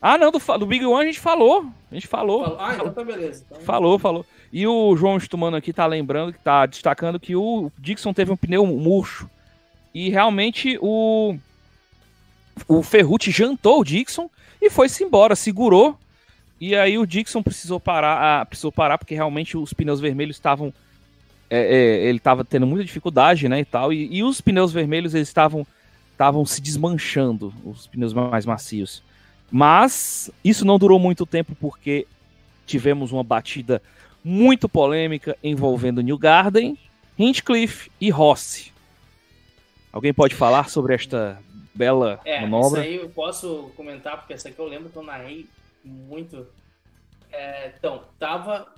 Ah, não, do, do, Big One a gente falou. A gente falou. Ah, então tá beleza. Então... Falou, falou. E o João Stumano aqui tá lembrando, que tá destacando que o Dixon teve um pneu murcho. E realmente o. O Ferrucci jantou o Dixon e foi-se embora, segurou e aí o Dixon precisou parar, ah, precisou parar porque realmente os pneus vermelhos estavam é, é, ele estava tendo muita dificuldade, né, e tal. E, e os pneus vermelhos eles estavam estavam se desmanchando, os pneus mais macios. Mas isso não durou muito tempo porque tivemos uma batida muito polêmica envolvendo New Garden, Hinchcliffe e Rossi. Alguém pode falar sobre esta bela é, manobra? Isso aí eu posso comentar, porque essa aqui eu lembro que eu narrei muito. É, então, tava.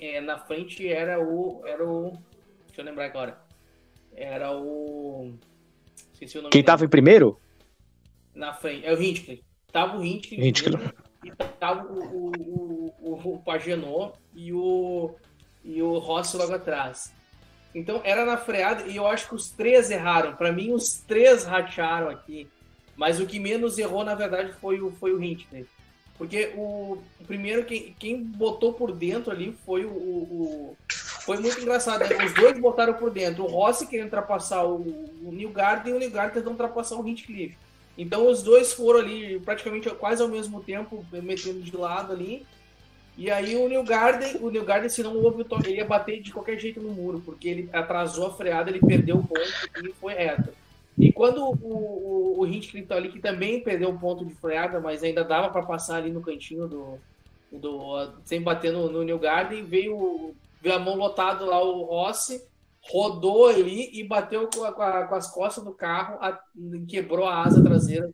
É, na frente era o. Era o. Deixa eu lembrar agora. Era o. Esqueci o nome. Quem dele. tava em primeiro? Na frente. É o Hinchcliffe. Tava o Hinchcliffe. Hinchcliffe. E tava o, o, o, o, Pagenot e o. E o Rossi logo atrás. Então era na freada e eu acho que os três erraram. Para mim, os três ratearam aqui. Mas o que menos errou, na verdade, foi o, foi o Hinchcliffe. Porque o, o primeiro, quem, quem botou por dentro ali foi o. o foi muito engraçado. Né? Os dois botaram por dentro. O Rossi querendo ultrapassar o, o e o New Garden tentando ultrapassar o Hinchcliffe. Então os dois foram ali praticamente quase ao mesmo tempo, metendo de lado ali. E aí o New Garden, o New Garden, se não houve o toque, ele ia bater de qualquer jeito no muro, porque ele atrasou a freada, ele perdeu o ponto e foi reto. E quando o, o, o Hinchcliffe tá ali, que também perdeu um ponto de freada, mas ainda dava para passar ali no cantinho do. do sem bater no, no New Garden, veio, a mão lotada lá o Rossi, rodou ali e bateu com, a, com, a, com as costas do carro, a, quebrou a asa traseira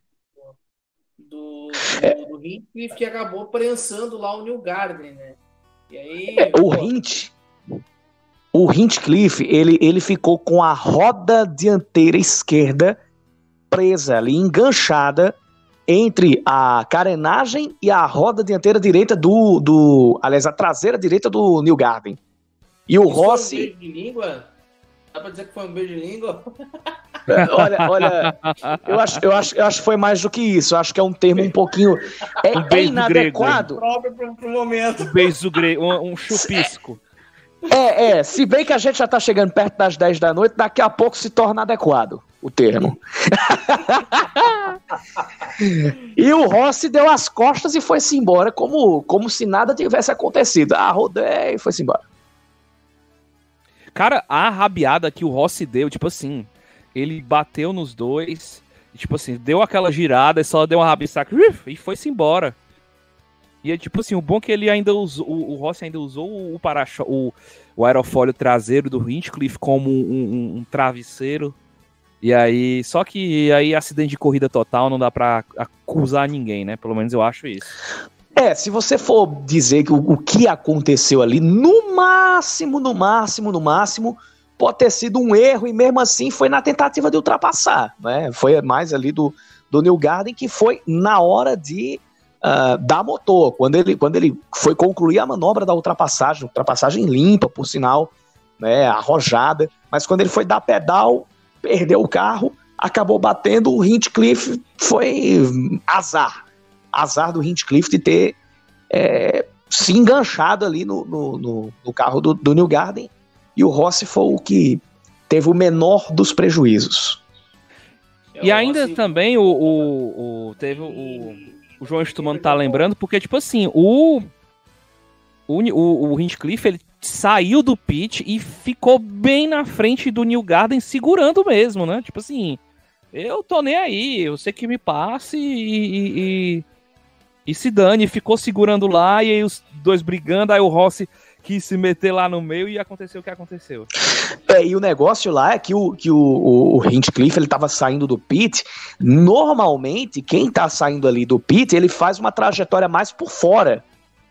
do, do, do Hinchcliffe, que acabou prensando lá o New Garden, né? E aí. É, o Hint o Hinchcliffe, ele, ele ficou com a roda dianteira esquerda presa ali, enganchada entre a carenagem e a roda dianteira direita do, do aliás, a traseira direita do New Garden. E o Isso Rossi... Foi um beijo de língua? Dá pra dizer que foi um beijo de língua? [laughs] olha, olha, eu acho, eu, acho, eu acho que foi mais do que isso. Eu acho que é um termo um pouquinho. [laughs] É, Um é beijo inadequado. Próprio pro, pro momento. Um beijo grego, um, um chupisco. É, é. Se bem que a gente já tá chegando perto das 10 da noite, daqui a pouco se torna adequado o termo. [laughs] e o Rossi deu as costas e foi-se embora, como, como se nada tivesse acontecido. Ah, rodei e foi-se embora. Cara, a rabiada que o Rossi deu, tipo assim, ele bateu nos dois, tipo assim, deu aquela girada e só deu uma rabisaca e foi-se embora. E é tipo assim, o bom é que ele ainda usou, o, Rossi ainda usou o para o, o aerofólio traseiro do Hinchcliffe como um, um- um travesseiro. E aí, só que aí acidente de corrida total não dá pra acusar ninguém, né? Pelo menos eu acho isso. É, se você for dizer que o, o que aconteceu ali, no máximo, no máximo, no máximo, pode ter sido um erro e mesmo assim foi na tentativa de ultrapassar, né? Foi mais ali do, do New Garden que foi na hora de ah, dar motor, quando ele, quando ele foi concluir a manobra da ultrapassagem, ultrapassagem limpa, por sinal, né, arrojada, mas quando ele foi dar pedal, perdeu o carro, acabou batendo, o Hinchcliffe foi azar, azar do Hinchcliffe de ter é, se enganchado ali no, no, no- no carro do, do New Garden e o Rossi foi o que teve o menor dos prejuízos. E ainda também o, o, o- teve o, o João Stumano tá lembrando, porque, tipo assim, o. O, o, o Hinchcliffe, ele saiu do pit e ficou bem na frente do New Garden, segurando mesmo, né? Tipo assim, eu tô nem aí, eu sei que me passe e, e, e, e se dane. Ficou segurando lá e aí os dois brigando, aí o Rossi quis se meter lá no meio e aconteceu o que aconteceu. É, e o negócio lá é que o, que o, o, o Hinchcliffe ele tava saindo do pit. Normalmente, quem tá saindo ali do pit, ele faz uma trajetória mais por fora,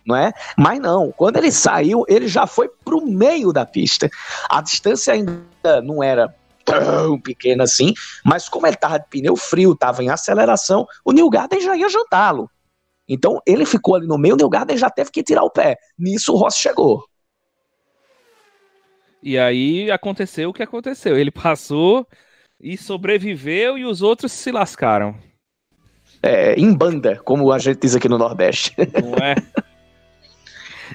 não é? Mas não, quando ele saiu, ele já foi pro meio da pista. A distância ainda não era tão pequena assim, mas como ele tava de pneu frio, tava em aceleração, o New Garden já ia jantá-lo. Então ele ficou ali no meio, o Garden já teve que tirar o pé. Nisso o Ross chegou. E aí aconteceu o que aconteceu. Ele passou e sobreviveu e os outros se lascaram. É, em banda, como a gente diz aqui no Nordeste. [laughs] Não é?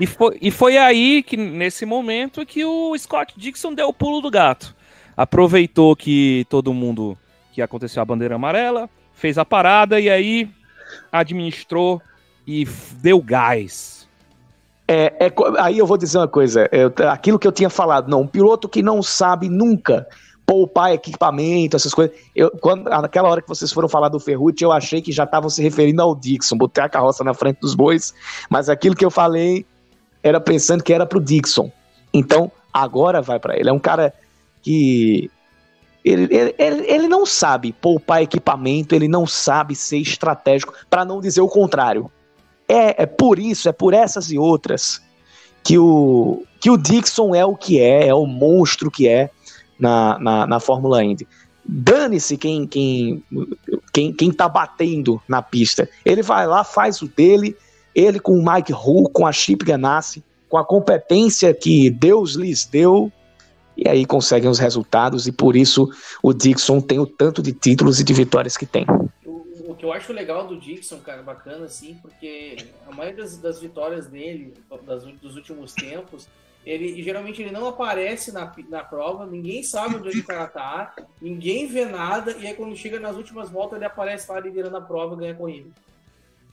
E foi, e foi aí que, nesse momento, que o Scott Dixon deu o pulo do gato. Aproveitou que todo mundo que aconteceu a bandeira amarela, fez a parada e aí administrou e deu gás. É, é aí eu vou dizer uma coisa, eu- aquilo que eu tinha falado, não, um piloto que não sabe nunca poupar equipamento, essas coisas. Eu, quando, naquela hora que vocês foram falar do Ferrucci, eu achei que já estavam se referindo ao Dixon, botei a carroça na frente dos bois, mas aquilo que eu falei era pensando que era pro Dixon. Então, agora vai para ele. É um cara que ele, ele, ele, não sabe poupar equipamento, ele não sabe ser estratégico, para não dizer o contrário. É, é por isso, é por essas e outras que o, que o Dixon é o que é, é o monstro que é na, na, na Fórmula Indy. Dane-se quem, quem, quem, quem tá batendo na pista. Ele vai lá, faz o dele, ele com o Mike Hull, com a Chip Ganassi, com a competência que Deus lhes deu, e aí conseguem os resultados, e por isso o Dixon tem o tanto de títulos e de vitórias que tem. O, o que eu acho legal do Dixon, cara, bacana, assim, porque a maioria das, das vitórias dele, das, dos últimos tempos, ele geralmente ele não aparece na, na prova, ninguém sabe onde o cara tá, ninguém vê nada, e aí quando chega nas últimas voltas ele aparece lá liderando a prova e ganha a corrida.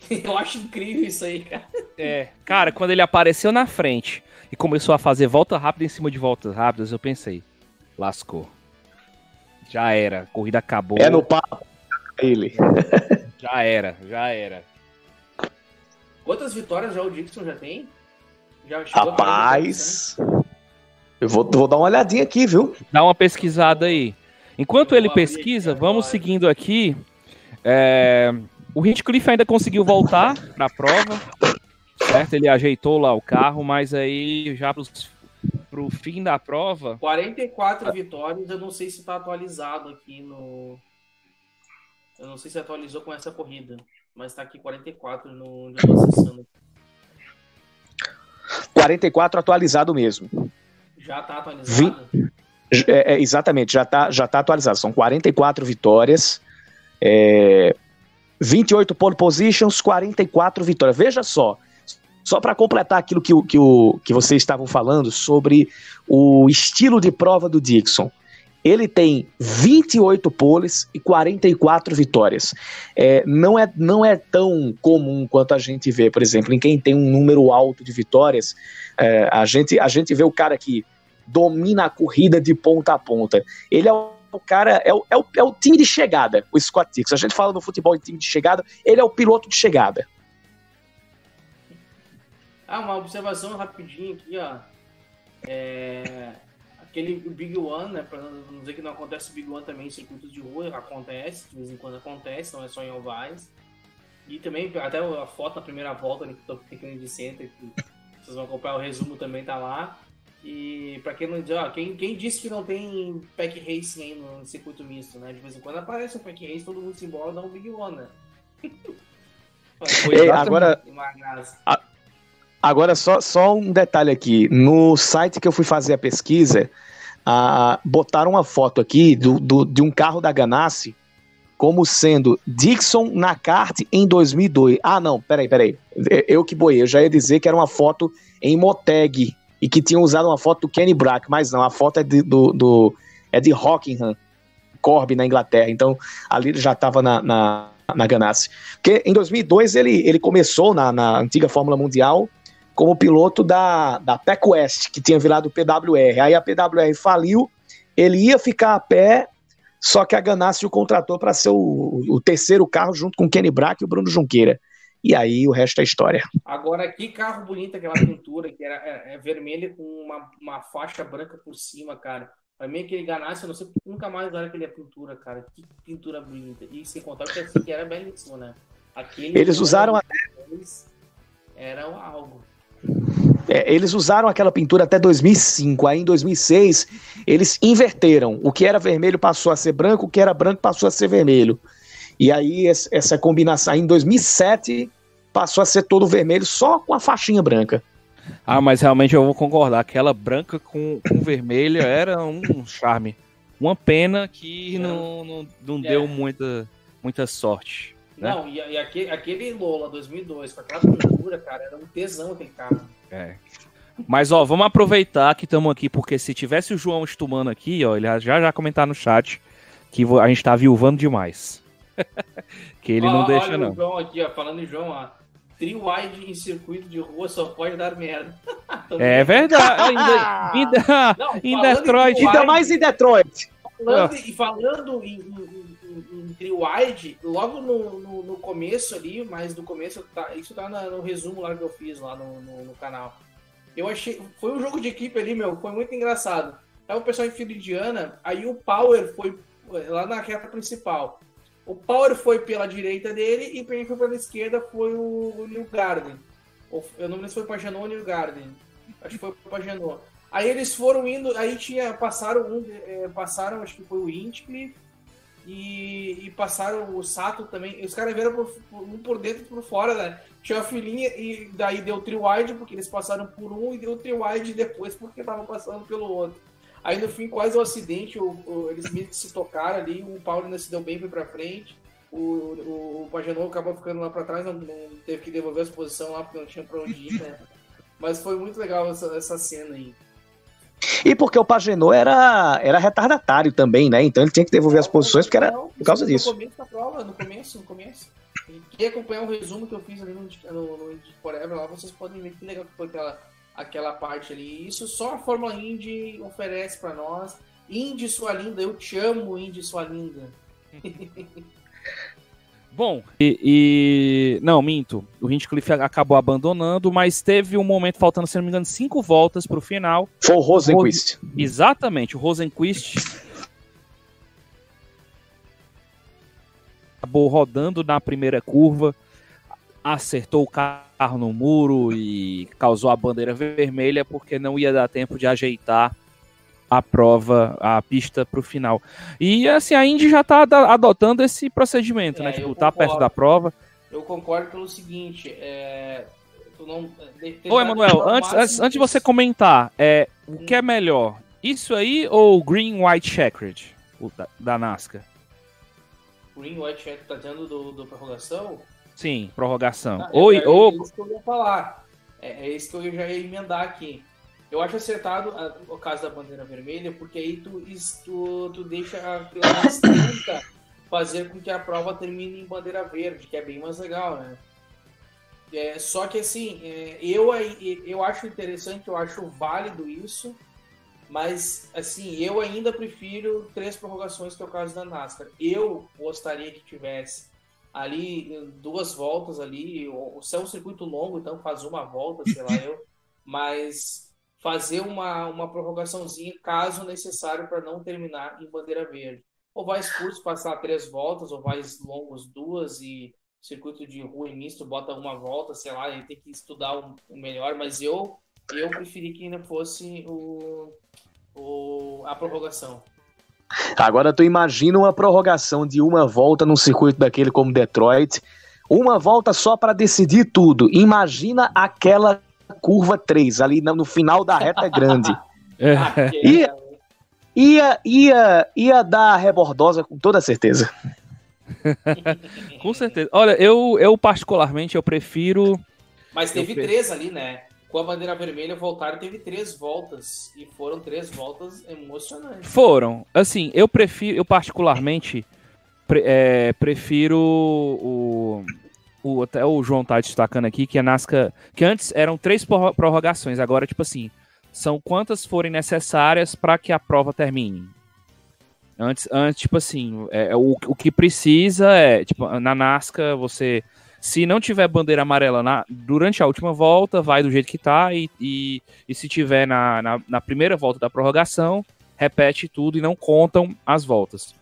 [laughs] Eu acho incrível isso aí, cara. É, cara, quando ele apareceu na frente e começou a fazer volta rápida em cima de voltas rápidas, eu pensei, lascou. Já era, a corrida acabou. É no papo ele. [laughs] Já era, já era. Quantas vitórias já o Dixon já tem? Já chegou a né? Rapaz, eu vou, vou dar uma olhadinha aqui, viu? Dá uma pesquisada aí. Enquanto ele pesquisa, vamos seguindo aqui. É, O Hinchcliffe ainda conseguiu voltar para a prova, certo? Ele ajeitou lá o carro, mas aí já para o fim da prova, 44 vitórias, eu não sei se tá atualizado aqui no. Eu não sei se atualizou com essa corrida, mas tá aqui 44 no onde eu tô acessando. 44 atualizado mesmo. Já tá atualizado? É, é, exatamente, já está já tá atualizado. São 44 vitórias, é, 28 pole positions, 44 vitórias. Veja só, só para completar aquilo que, que, o, que vocês estavam falando sobre o estilo de prova do Dixon. Ele tem 28 poles e 44 vitórias. É, não, é, não é tão comum quanto a gente vê, por exemplo, em quem tem um número alto de vitórias. É, a, gente, a gente vê o cara que domina a corrida de ponta a ponta. Ele é o cara, é o, é o, é o time de chegada, o Scott Dixon. A gente fala no futebol de time de chegada, ele é o piloto de chegada. Ah, uma observação rapidinho aqui, ó. É, aquele Big One, né? Pra não dizer que não acontece o Big One também em circuitos de rua, acontece, de vez em quando acontece, não é só em ovais. E também, até a foto na primeira volta ali que eu tô de center, que vocês vão acompanhar o resumo também tá lá. E para quem não diz, ó, quem, quem disse que não tem pack racing aí no circuito misto, né? De vez em quando aparece um pack race, todo mundo se embora dá um Big One, né? [laughs] Ei, agora, agora só, só um detalhe aqui. No site que eu fui fazer a pesquisa, ah, botaram uma foto aqui do, do, de um carro da Ganassi como sendo Dixon na kart em 2002. Ah, não, peraí, peraí. Eu que boiei, eu já ia dizer que era uma foto em Moteg e que tinham usado uma foto do Kenny Brack, mas não, a foto é de, do, do é de Rockingham, Corby, na Inglaterra. Então, ali ele já estava na, na, na Ganassi. Porque em 2002 ele, ele começou na, na antiga Fórmula Mundial como piloto da, da PEC West, que tinha virado PWR. Aí a PWR faliu, ele ia ficar a pé, só que a Ganassi o contratou para ser o, o, terceiro carro junto com o Kenny Brack e o Bruno Junqueira. E aí o resto é história. Agora, que carro bonito aquela pintura, que era é, é vermelha com uma, uma faixa branca por cima, cara. Pra mim, aquele Ganassi, eu não sei, nunca mais olha aquele pintura, cara. Que pintura bonita. E sem contar que, assim, que era belíssimo, né? Aquele Eles usaram até. Era algo. É, eles usaram aquela pintura até 2005. Aí em 2006 eles inverteram. O que era vermelho passou a ser branco, o que era branco passou a ser vermelho. E aí essa combinação, aí em 2007 passou a ser todo vermelho só com a faixinha branca. Ah, mas realmente eu vou concordar. Aquela branca com, com vermelho era um charme. Uma pena que não, não, não é. deu muita, muita sorte. Né? Não, e, e, aquele, aquele Lola 2002, com aquela pintura, cara, era um tesão aquele carro. É. Mas, ó, vamos aproveitar que estamos aqui, porque se tivesse o João Estumano aqui, ó, ele já já comentar no chat que a gente tá viuvando demais. [laughs] que ele ó, não deixa, não. O João aqui, ó, falando em João, ó. Tri-wide em circuito de rua só pode dar merda. [laughs] é verdade. ainda, ainda, não, [laughs] em Detroit. Ainda mais em Detroit. Falando, e falando em, em em Three logo no, no, no, começo ali, mas no começo, tá, isso tá no resumo lá que eu fiz lá no, no, no, canal. Eu achei. Foi um jogo de equipe ali, meu, foi muito engraçado. Tava o pessoal em fila indiana, aí o Power foi lá na reta principal. O Power foi pela direita dele e quem foi pela esquerda foi o, o New Garden. Eu não lembro se foi para Janot ou New Garden. Acho que foi para Janot. Aí eles foram indo, aí tinha, passaram um, é, passaram, acho que foi o Hinchcliffe, e, e, passaram o Sato também. Os caras viram por, um por dentro e por fora, né? Tinha a filinha e daí deu tri-wide porque eles passaram por um e deu tri-wide depois porque tava passando pelo outro. Aí no fim, quase o um acidente, o, o, eles meio que se tocaram ali, o Paulo ainda se deu bem, foi pra frente. O, o, o acabou ficando lá pra trás, não, não, teve que devolver a exposição lá porque não tinha pra onde ir, né? Mas foi muito legal essa, essa cena aí. E porque o Pagenot era, era retardatário também, né? Então ele tinha que devolver as posições porque era por causa disso. No começo da prova, no começo, no começo. Quem acompanhar o resumo que eu fiz ali no, no, no Forever lá, vocês podem ver que legal que foi aquela, aquela parte ali. Isso só a Fórmula Indy oferece para nós. Indy, sua linda, eu te amo, Indy, sua linda. [laughs] Bom, e, e, Não, minto. O Hinchcliffe acabou abandonando, mas teve um momento faltando, se não me engano, cinco voltas para o final. Foi o Rosenquist. Exatamente, o Rosenquist. acabou rodando na primeira curva, acertou o carro no muro e causou a bandeira vermelha porque não ia dar tempo de ajeitar a prova, a pista para o final. E assim, a Indy já está adotando esse procedimento, né? é, né? Tipo, tá perto da prova. Eu concordo pelo seguinte, é... Não... Ô, Emanuel, antes, antes, antes de você comentar, é, o que é melhor? Isso aí ou Green White Checkered, da, da NASCAR? Green White Checkered tá dentro do, do prorrogação? Sim, prorrogação. Ah, ou, é, ou... é isso que eu ia falar. É, é isso que eu já ia emendar aqui. Eu acho acertado a, o caso da bandeira vermelha, porque aí tu, tu, tu deixa menos tenta fazer com que a prova termine em bandeira verde, que é bem mais legal, né? É, só que assim, é, eu, eu acho interessante, eu acho válido isso, mas assim, eu ainda prefiro três prorrogações, que é o caso da NASCAR. Eu gostaria que tivesse ali duas voltas ali, ou se é um circuito longo, então faz uma volta, sei lá eu, [laughs] mas fazer uma, uma prorrogaçãozinha caso necessário para não terminar em bandeira verde. Ou vai curtos passar três voltas, ou vai longos duas e circuito de rua e misto bota uma volta, sei lá, ele tem que estudar o, melhor, mas eu eu preferi que ainda fosse o, o, a prorrogação. Agora tu imagina uma prorrogação de uma volta num circuito daquele como Detroit, uma volta só para decidir tudo. Imagina aquela curva 3 ali no final da reta grande. ia, [laughs] ia, ia, ia dar rebordosa com toda certeza. [laughs] com certeza. Olha, eu, eu particularmente eu prefiro. Mas teve três ali, né? Com a bandeira vermelha voltaram, teve três voltas. E foram três voltas emocionantes. Foram. Assim, eu prefiro, eu particularmente pre, é, prefiro o, o. Até o João tá destacando aqui que a Nasca. Que antes eram três prorrogações, agora, tipo assim, são quantas forem necessárias para que a prova termine. Antes, antes tipo assim, é, o, o que precisa é, tipo, na NASCAR você se não tiver bandeira amarela na, durante a última volta, vai do jeito que tá. E, e, e se tiver na, na, na, primeira volta da prorrogação, repete tudo e não contam as voltas.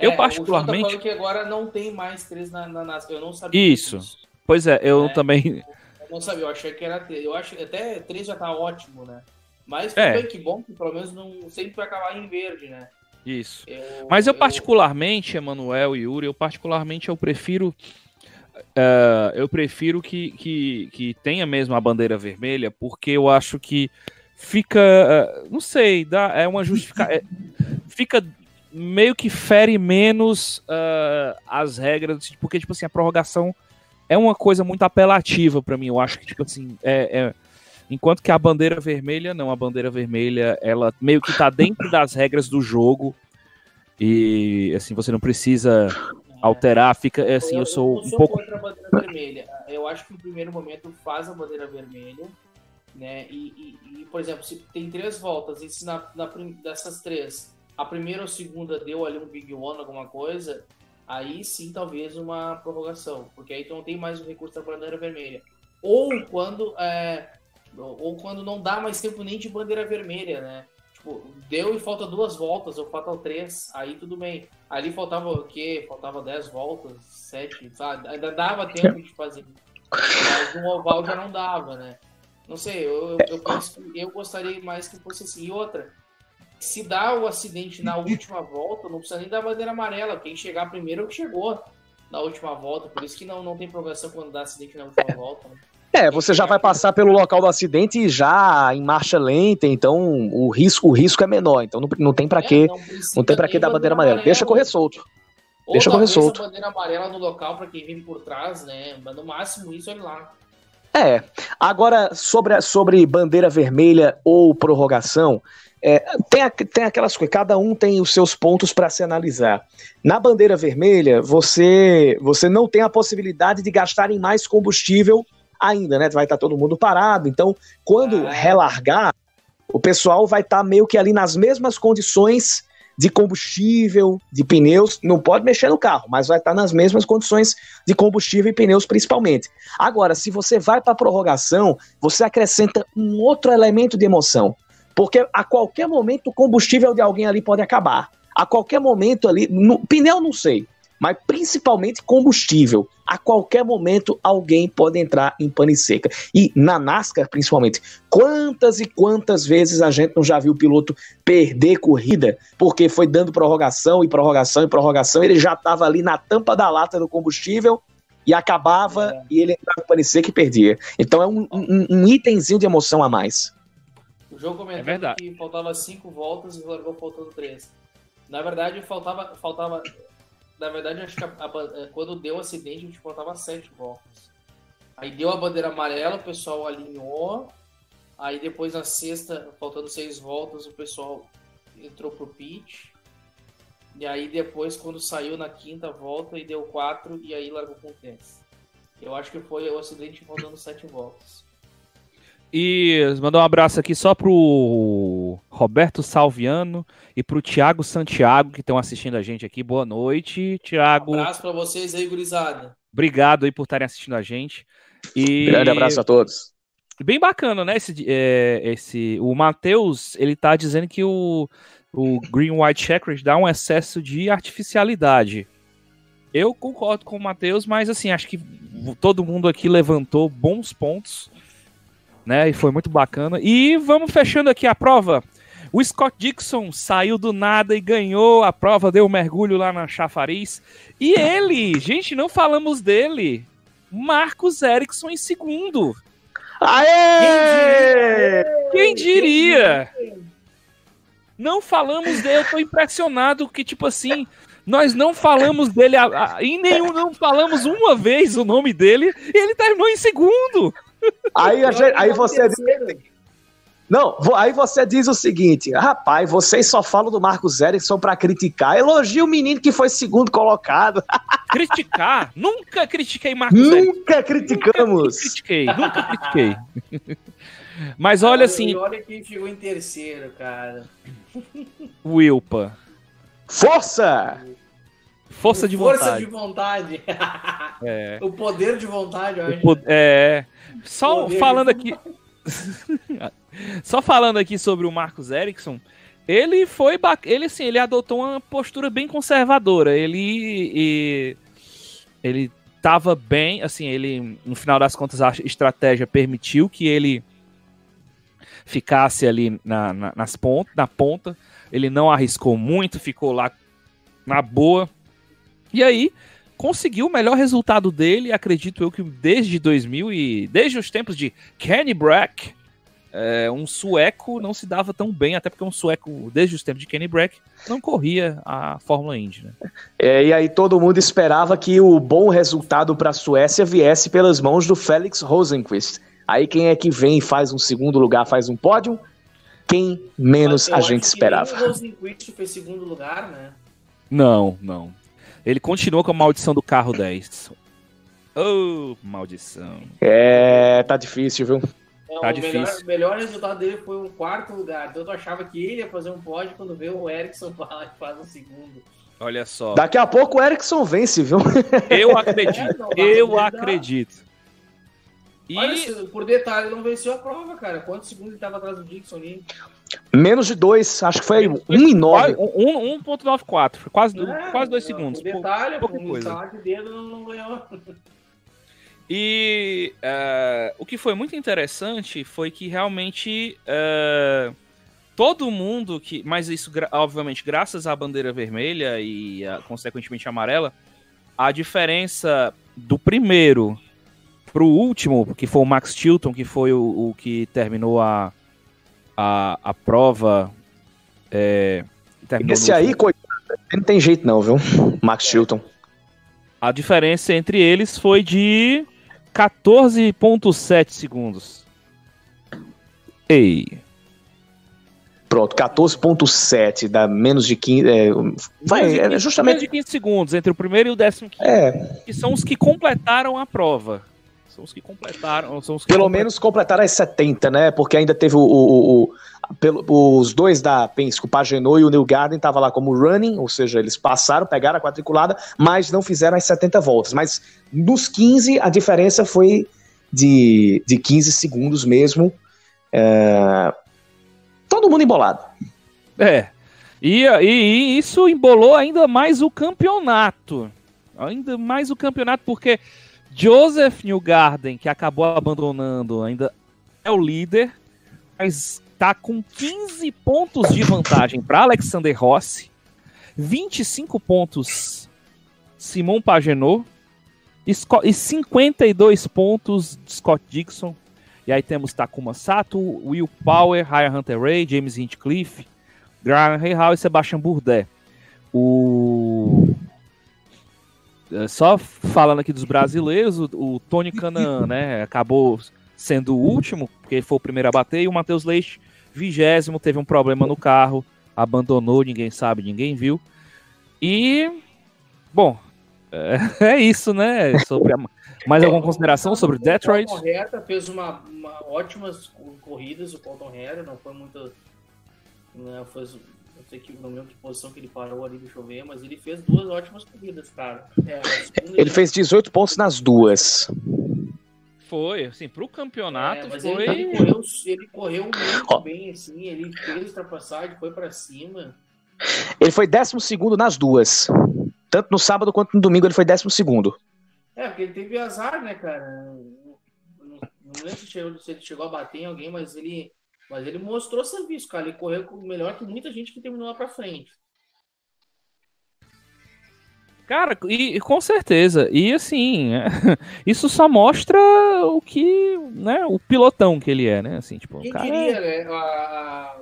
É, eu, particularmente. O que agora não tem mais três na, na NASCAR. Eu não sabia. Isso. Pois é, eu é, também. Eu não sabia, eu achei que era três. Eu acho que até três já tá ótimo, né? Mas é. bem, que bom que pelo menos não sempre vai acabar em verde, né? Isso. Eu, Mas eu, eu particularmente, Emanuel e Yuri, eu particularmente eu prefiro Uh, eu prefiro que, que, que tenha mesmo a bandeira vermelha, porque eu acho que fica. Uh, não sei, dá, é uma justificação. É, fica meio que fere menos uh, as regras, porque, tipo assim, a prorrogação é uma coisa muito apelativa para mim. Eu acho que, tipo assim, é, é, enquanto que a bandeira vermelha, não, a bandeira vermelha, ela meio que tá dentro [laughs] das regras do jogo. E, assim, você não precisa alterar, fica é assim, eu, eu sou eu um pouco contra a bandeira vermelha. Eu acho que no primeiro momento faz a bandeira vermelha, né? E, e, e por exemplo, se tem três voltas e se na, na, dessas três a primeira ou segunda deu ali um big one, alguma coisa, aí sim talvez uma prorrogação, porque aí tu não tem mais o recurso da bandeira vermelha. Ou quando é, ou quando não dá mais tempo nem de bandeira vermelha, né? Tipo, deu e falta duas voltas, ou faltam três, aí tudo bem. Ali faltava o quê? Faltava dez voltas, sete, sabe? Ainda dava tempo de fazer. Mas no oval já não dava, né? Não sei, eu, eu, eu penso que eu gostaria mais que fosse assim. E outra, se dá o acidente na última volta, não precisa nem da bandeira amarela. Quem chegar primeiro é o que chegou na última volta. Por isso que não, não tem progressão quando dá acidente na última volta. Né? É, você já vai passar pelo local do acidente já em marcha lenta, então o risco, o risco é menor. Então não, não tem para é, que, não, não, tem para que dar bandeira amarela. Deixa correr solto. Ou Deixa correr solto. bandeira amarela no local para quem vem por trás, né? Mas no máximo isso olha lá. É. Agora sobre sobre bandeira vermelha ou prorrogação, é, tem, tem aquelas coisas, cada um tem os seus pontos para se analisar. Na bandeira vermelha, você, você não tem a possibilidade de gastar em mais combustível ainda, né? Vai estar tá todo mundo parado. Então, quando ah. relargar, o pessoal vai estar tá meio que ali nas mesmas condições de combustível, de pneus, não pode mexer no carro, mas vai estar tá nas mesmas condições de combustível e pneus principalmente. Agora, se você vai para a prorrogação, você acrescenta um outro elemento de emoção, porque a qualquer momento o combustível de alguém ali pode acabar. A qualquer momento ali, no, pneu não sei, mas principalmente combustível. A qualquer momento alguém pode entrar em pane seca. E na NASCAR, principalmente, quantas e quantas vezes a gente não já viu o piloto perder corrida porque foi dando prorrogação e prorrogação e prorrogação, ele já estava ali na tampa da lata do combustível e acabava é. e ele entrava em pane seca e perdia. Então é um, um, um itemzinho de emoção a mais. Jogo comentou é verdade. que faltava cinco voltas e largou faltando três. Na verdade, faltava. faltava na verdade, acho que a, a, quando deu o acidente, a gente faltava sete voltas. Aí deu a bandeira amarela, o pessoal alinhou. Aí depois na sexta, faltando seis voltas, o pessoal entrou pro pitch. E aí depois, quando saiu na quinta volta, e deu quatro, e aí largou com três. Eu acho que foi o acidente faltando sete voltas. E mandar um abraço aqui só pro Roberto Salviano e pro Thiago Santiago, que estão assistindo a gente aqui. Boa noite, Thiago. Um abraço para vocês aí, gurizada. Obrigado aí por estarem assistindo a gente. E... Grande abraço a todos. Bem bacana, né? Esse, é, esse, o Matheus, ele tá dizendo que o, o Green White Checkers dá um excesso de artificialidade. Eu concordo com o Matheus, mas assim, acho que todo mundo aqui levantou bons pontos né? E foi muito bacana. E vamos fechando aqui a prova. O Scott Dixon saiu do nada e ganhou a prova, deu um mergulho lá na chafariz. E ele, gente, não falamos dele. Marcos Erickson em segundo. Aê! Quem diria? Não falamos dele, eu tô impressionado que, tipo assim, nós não falamos dele, a, a, em nenhum, não falamos uma vez o nome dele, e ele terminou em segundo. Aí, gente, aí você diz, não, aí você diz o seguinte, rapaz, vocês só falam do Marcos Erickson para criticar. Elogia o menino que foi segundo colocado. [laughs] Criticar? nunca critiquei Marcos Nunca Erickson. criticamos. Nunca critiquei, nunca critiquei. [laughs] Mas olha assim. Olha quem chegou em terceiro, cara. Wilpa. Força! Força de Força vontade. de vontade. É. [laughs] O poder de vontade, eu acho. É. Só poder falando aqui. [laughs] Só falando aqui sobre o Marcos Erickson, ele foi ele assim, ele adotou uma postura bem conservadora. Ele e, ele tava bem, assim, ele no final das contas a estratégia permitiu que ele ficasse ali na, na, nas pontas, na ponta. Ele não arriscou muito, ficou lá na boa. E aí, conseguiu o melhor resultado dele, acredito eu que desde 2000 e desde os tempos de Kenny Brack, é, um sueco não se dava tão bem, até porque um sueco, desde os tempos de Kenny Brack, não corria a Fórmula Indy. Né? É, e aí todo mundo esperava que o bom resultado para a Suécia viesse pelas mãos do Felix Rosenqvist. Aí quem é que vem e faz um segundo lugar, faz um pódio? Quem menos a gente esperava. o Rosenqvist foi segundo lugar, né? Não, não. Ele continua com a maldição do carro 10. Oh, maldição. É, tá difícil, viu? Não, tá o difícil. Melhor, melhor resultado dele foi um quarto lugar. Então eu achava que ele ia fazer um pódio quando vê o Ericsson [laughs] faz um segundo. Olha só. Daqui a pouco o Ericsson vence, viu? [laughs] Eu acredito. eu acredito. E... Olha, por detalhe, ele não venceu a prova, cara. Quantos segundos ele estava atrás do Dixon ali? Menos de dois, acho que foi 1,9. 1,94, foi quase, é, quase dois segundos. Por detalhe, pouca coisa. de dedo não, ganhou. E uh, o que foi muito interessante foi que realmente uh, todo mundo que. Mas isso, obviamente, graças à bandeira vermelha e, uh, consequentemente, amarela, a diferença do primeiro pro último, que foi o Max Chilton, que foi o, o que terminou a, a, a prova. É, Esse aí, coitado, não tem jeito não, viu? Max Chilton. A diferença entre eles foi de 14,7 segundos. Ei. Pronto, 14.7 dá menos de 15. É, vai, 15, é justamente. Menos de 15 segundos entre o primeiro e o décimo quinto. É. Que são os que completaram a prova. São os que completaram. São os Pelo complet... menos completaram as 70, né? Porque ainda teve o, o, o pelo, os dois da Penske, o Pagenot e o New Garden, estavam lá como running, ou seja, eles passaram, pegaram a quadriculada, mas não fizeram as 70 voltas. Mas nos 15, a diferença foi de, de 15 segundos mesmo. É... Todo mundo embolado. É. E, e, e isso embolou ainda mais o campeonato. Ainda mais o campeonato, porque Joseph Newgarden, que acabou abandonando, ainda é o líder, mas tá com 15 pontos de vantagem para Alexander Rossi, 25 pontos Simon Pagenot e 52 pontos Scott Dixon. E aí temos Takuma Sato, Will Power, Ryan Hunter Ray, James Hinchcliffe, Graham Rahal e Sebastian Bourdais. O... É, só falando aqui dos brasileiros, o, o Tony Canan, né, acabou sendo o último, porque foi o primeiro a bater, e o Matheus Leite, vigésimo, teve um problema no carro, abandonou, ninguém sabe, ninguém viu. E, bom, é, [laughs] é isso, né? Sobre a, mais alguma consideração sobre Detroit? O Colton Herta fez uma, uma, ótimas corridas, o Colton Herta, não foi muito. Né, foi, não sei que, não lembro que posição que ele parou ali, deixa eu ver, mas ele fez duas ótimas corridas, cara. É, ele fez 18 pontos nas duas. Foi, assim, pro campeonato é, foi. Ele correu, ele correu muito oh. bem, assim, ele fez ultrapassagem, foi para cima. Ele foi 12 nas duas. Tanto no sábado quanto no domingo ele foi 12. É, porque ele teve azar, né, cara? Não, não lembro se, chegou, se ele chegou a bater em alguém, mas ele, mas ele mostrou serviço, cara. Ele correu melhor que muita gente que terminou lá pra frente. Cara, e, e, com certeza. E assim, [laughs] isso só mostra o que, né, o pilotão que ele é, né? Assim, tipo, Quem cara... queria, né? A,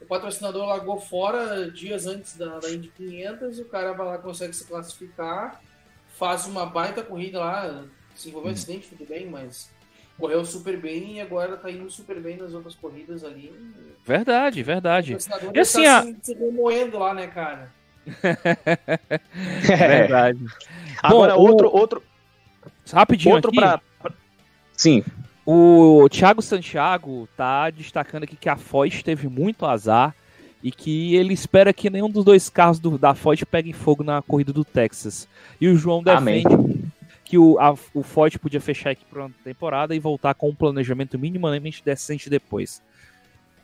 o patrocinador largou fora dias antes da, da Indy 500, o cara vai lá, consegue se classificar, faz uma baita corrida lá, se envolveu um acidente, tudo bem, mas correu super bem e agora tá indo super bem nas outras corridas ali. Verdade, verdade. O e assim, tá a... se, se moendo lá, né, cara? [laughs] Verdade. Agora, Bom, outro, o... outro. Rapidinho. Outro para. Sim. O Thiago Santiago tá destacando aqui que a Foyt teve muito azar e que ele espera que nenhum dos dois carros do, da Foyt pegue fogo na corrida do Texas. E o João defende Amém. Que o, a, o Foyt podia fechar aqui para uma temporada e voltar com um planejamento minimamente decente depois.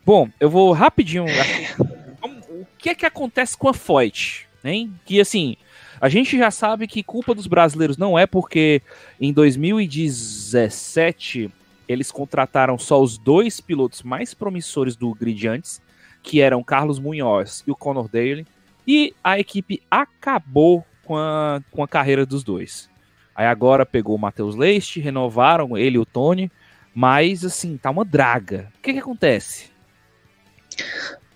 Bom, eu vou rapidinho [laughs] o que é que acontece com a Foyt? Hein? Que assim, a gente já sabe que culpa dos brasileiros não é porque em 2017 eles contrataram só os dois pilotos mais promissores do grid antes, que eram Carlos Munhoz e o Conor Daly, e a equipe acabou com a, com a carreira dos dois. Aí agora pegou o Matheus Leite, renovaram ele e o Tony, mas assim, tá uma draga. O que que acontece?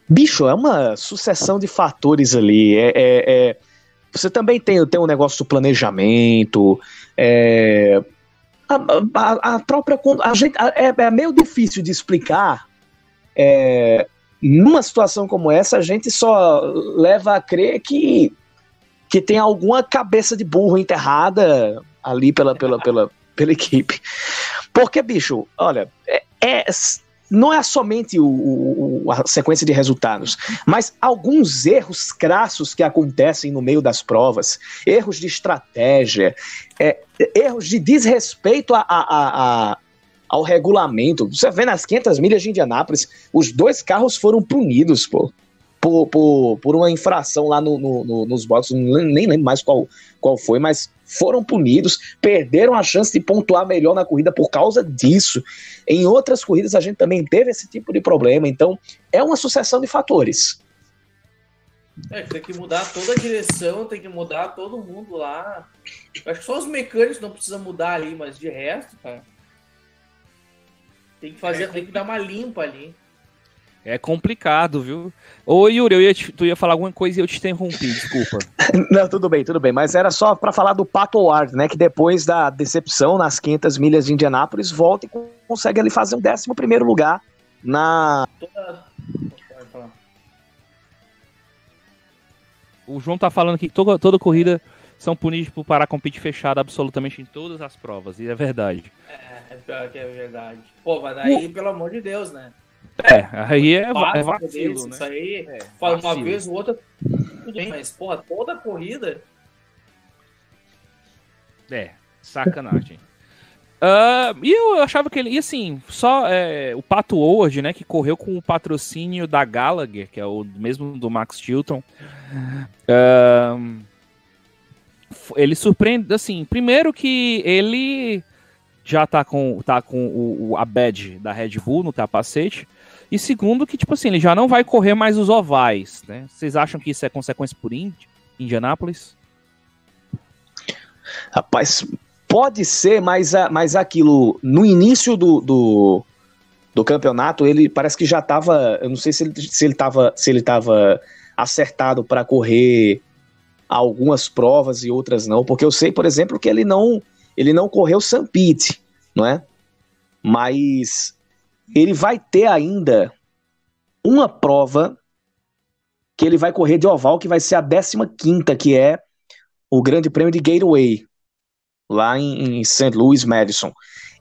Bicho, é uma sucessão de fatores ali. É, é, é você também tem, tem um negócio do planejamento. É, a, a, a, própria. A gente, é, é, meio difícil de explicar. É, numa situação como essa, a gente só leva a crer que, que tem alguma cabeça de burro enterrada ali pela, pela, pela, pela equipe. Porque, bicho, olha, é, é não é somente o, o, a sequência de resultados, mas alguns erros crassos que acontecem no meio das provas, erros de estratégia, é, erros de desrespeito a, a, a, ao regulamento. Você vê nas 500 milhas de Indianápolis, os dois carros foram punidos, pô por, por, por uma infração lá no, no, no, nos boxes, nem lembro mais qual, qual foi, mas foram punidos, perderam a chance de pontuar melhor na corrida por causa disso. Em outras corridas a gente também teve esse tipo de problema, então é uma sucessão de fatores. É, tem que mudar toda a direção, tem que mudar todo mundo lá. Acho que só os mecânicos não precisam mudar ali, mas de resto, cara. Tem que fazer, tem que dar uma limpa ali. É complicado, viu? Ô Yuri, eu ia te, tu ia falar alguma coisa e eu te interrompi, desculpa. [laughs] Não, tudo bem, tudo bem. Mas era só para falar do Pato Ward, né? Que depois da decepção nas 500 milhas de Indianápolis, volta e consegue ali fazer um 11 primeiro lugar na... O João tá falando que toda, toda corrida são punidos por parar com pit fechado absolutamente em todas as provas, e é verdade. É, é pior que é verdade. Pô, mas daí, o... pelo amor de Deus, né? É, aí é, é vacilo, né? Isso aí, é, fala uma vez, o outra, tudo bem, mas, porra, toda a corrida... É, sacanagem. Uh, [laughs] e eu achava que ele. E assim, só é, o Pato Howard, né? Que correu com o patrocínio da Gallagher, que é o mesmo do Max Chilton. Uh, ele surpreende. Assim, primeiro que ele já tá com, tá com o, o, a badge da Red Bull no capacete. E segundo, que, tipo assim, ele já não vai correr mais os ovais, né? Vocês acham que isso é consequência por Indy, Indianápolis? Rapaz, pode ser, mas, mas aquilo, no início do, do, do campeonato, ele parece que já estava, eu não sei se ele se ele estava se ele tava acertado para correr algumas provas e outras não, porque eu sei, por exemplo, que ele não ele não correu San Pete, não é? Mas ele vai ter ainda uma prova que ele vai correr de oval, que vai ser a 15 que é o Grande Prêmio de Gateway, lá em, em St. Louis, Madison.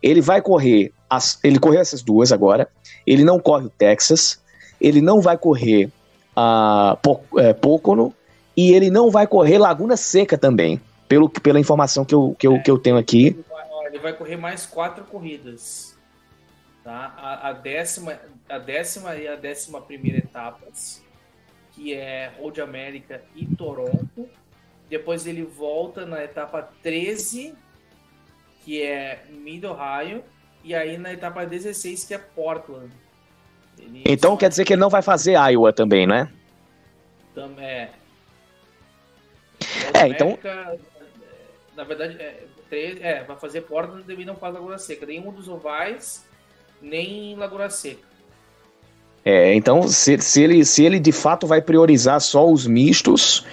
Ele vai correr, as, ele correu essas duas agora, ele não corre o Texas, ele não vai correr a uh, Pocono e ele não vai correr Laguna Seca também, pelo, pela informação que eu, que, eu, que eu tenho aqui. Ele vai correr mais quatro corridas. Tá? A, a, décima, a décima e a décima primeira etapas, que é Road América e Toronto. Depois ele volta na etapa 13, que é Mid Ohio. E aí na etapa 16, que é Portland. Ele então quer dizer que ele não vai fazer Iowa também, né? Também é. É, então. Na verdade, é, é, vai fazer Portland e não faz Laguna Seca. Nenhum dos ovais, nem Laguna Seca. É, então, se, se, ele, se ele de fato vai priorizar só os mistos,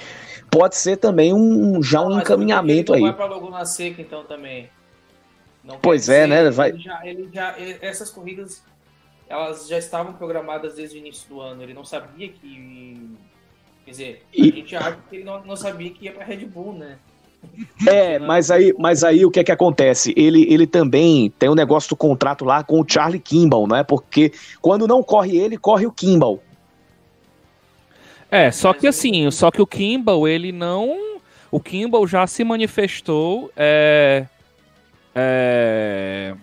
pode ser também um já um encaminhamento aí. Vai para Laguna Seca então também. Não pois é, né? Vai... Ele já, ele já, essas corridas elas já estavam programadas desde o início do ano. Ele não sabia que. Quer dizer, e... a gente acha que ele não, não sabia que ia para Red Bull, né? É, mas aí, mas aí o que é que acontece? Ele, ele também tem um negócio do contrato lá com o Charlie Kimball, não é? Porque quando não corre ele, corre o Kimball. É, só que assim, só que o Kimball, ele não. O Kimball já se manifestou. É, é,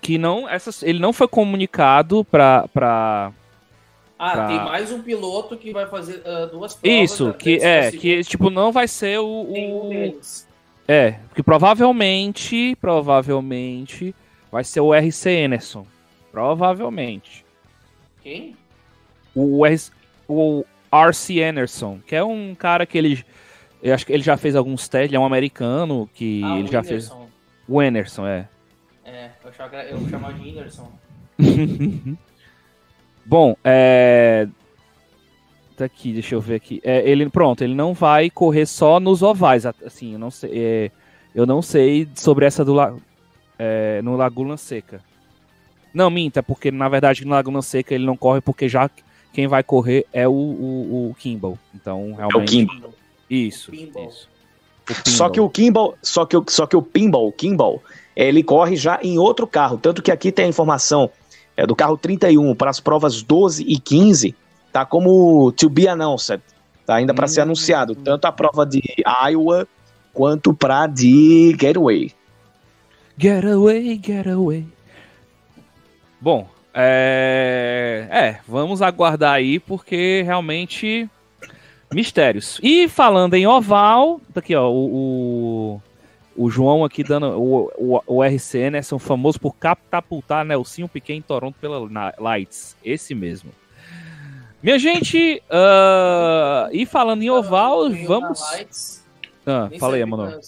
que não. Essas, ele não foi comunicado para. Ah, pra... tem mais um piloto que vai fazer uh, duas provas. Isso, que é, que tipo, não vai ser o. o... É, que provavelmente, provavelmente, vai ser o RC Enerson. Provavelmente. Quem? O, R, o RC Enerson, que é um cara que ele. Eu acho que ele já fez alguns testes, ele é um americano que ah, ele já fez. O Enerson, é. É, eu, achava, eu vou chamar de Enerson. [laughs] Bom, é. Tá aqui, deixa eu ver aqui. É, ele, pronto, ele não vai correr só nos ovais. Assim, eu não sei. É, eu não sei sobre essa do é, no Laguna Seca. Não, minta, porque na verdade no Laguna Seca ele não corre porque já quem vai correr é o, o, o Kimball. Então, realmente. É o Kimball. Isso, isso. Só que o Kimball, só que, só que o Pinball, o Kimball, ele corre já em outro carro. Tanto que aqui tem a informação é, do carro 31 para as provas 12 e 15, tá como to be announced, tá ainda para hum, ser anunciado, tanto a prova de Iowa quanto para de Getaway. Getaway, Getaway. Bom, é... é, vamos aguardar aí porque realmente mistérios. E falando em oval, tá aqui ó, o, o o João aqui dando. O, o, o RCN né, são famosos por catapultar Nelsinho Piquet em Toronto pela Lights. Esse mesmo. Minha gente, uh, e falando em oval, vamos. Ah, fala aí, mano.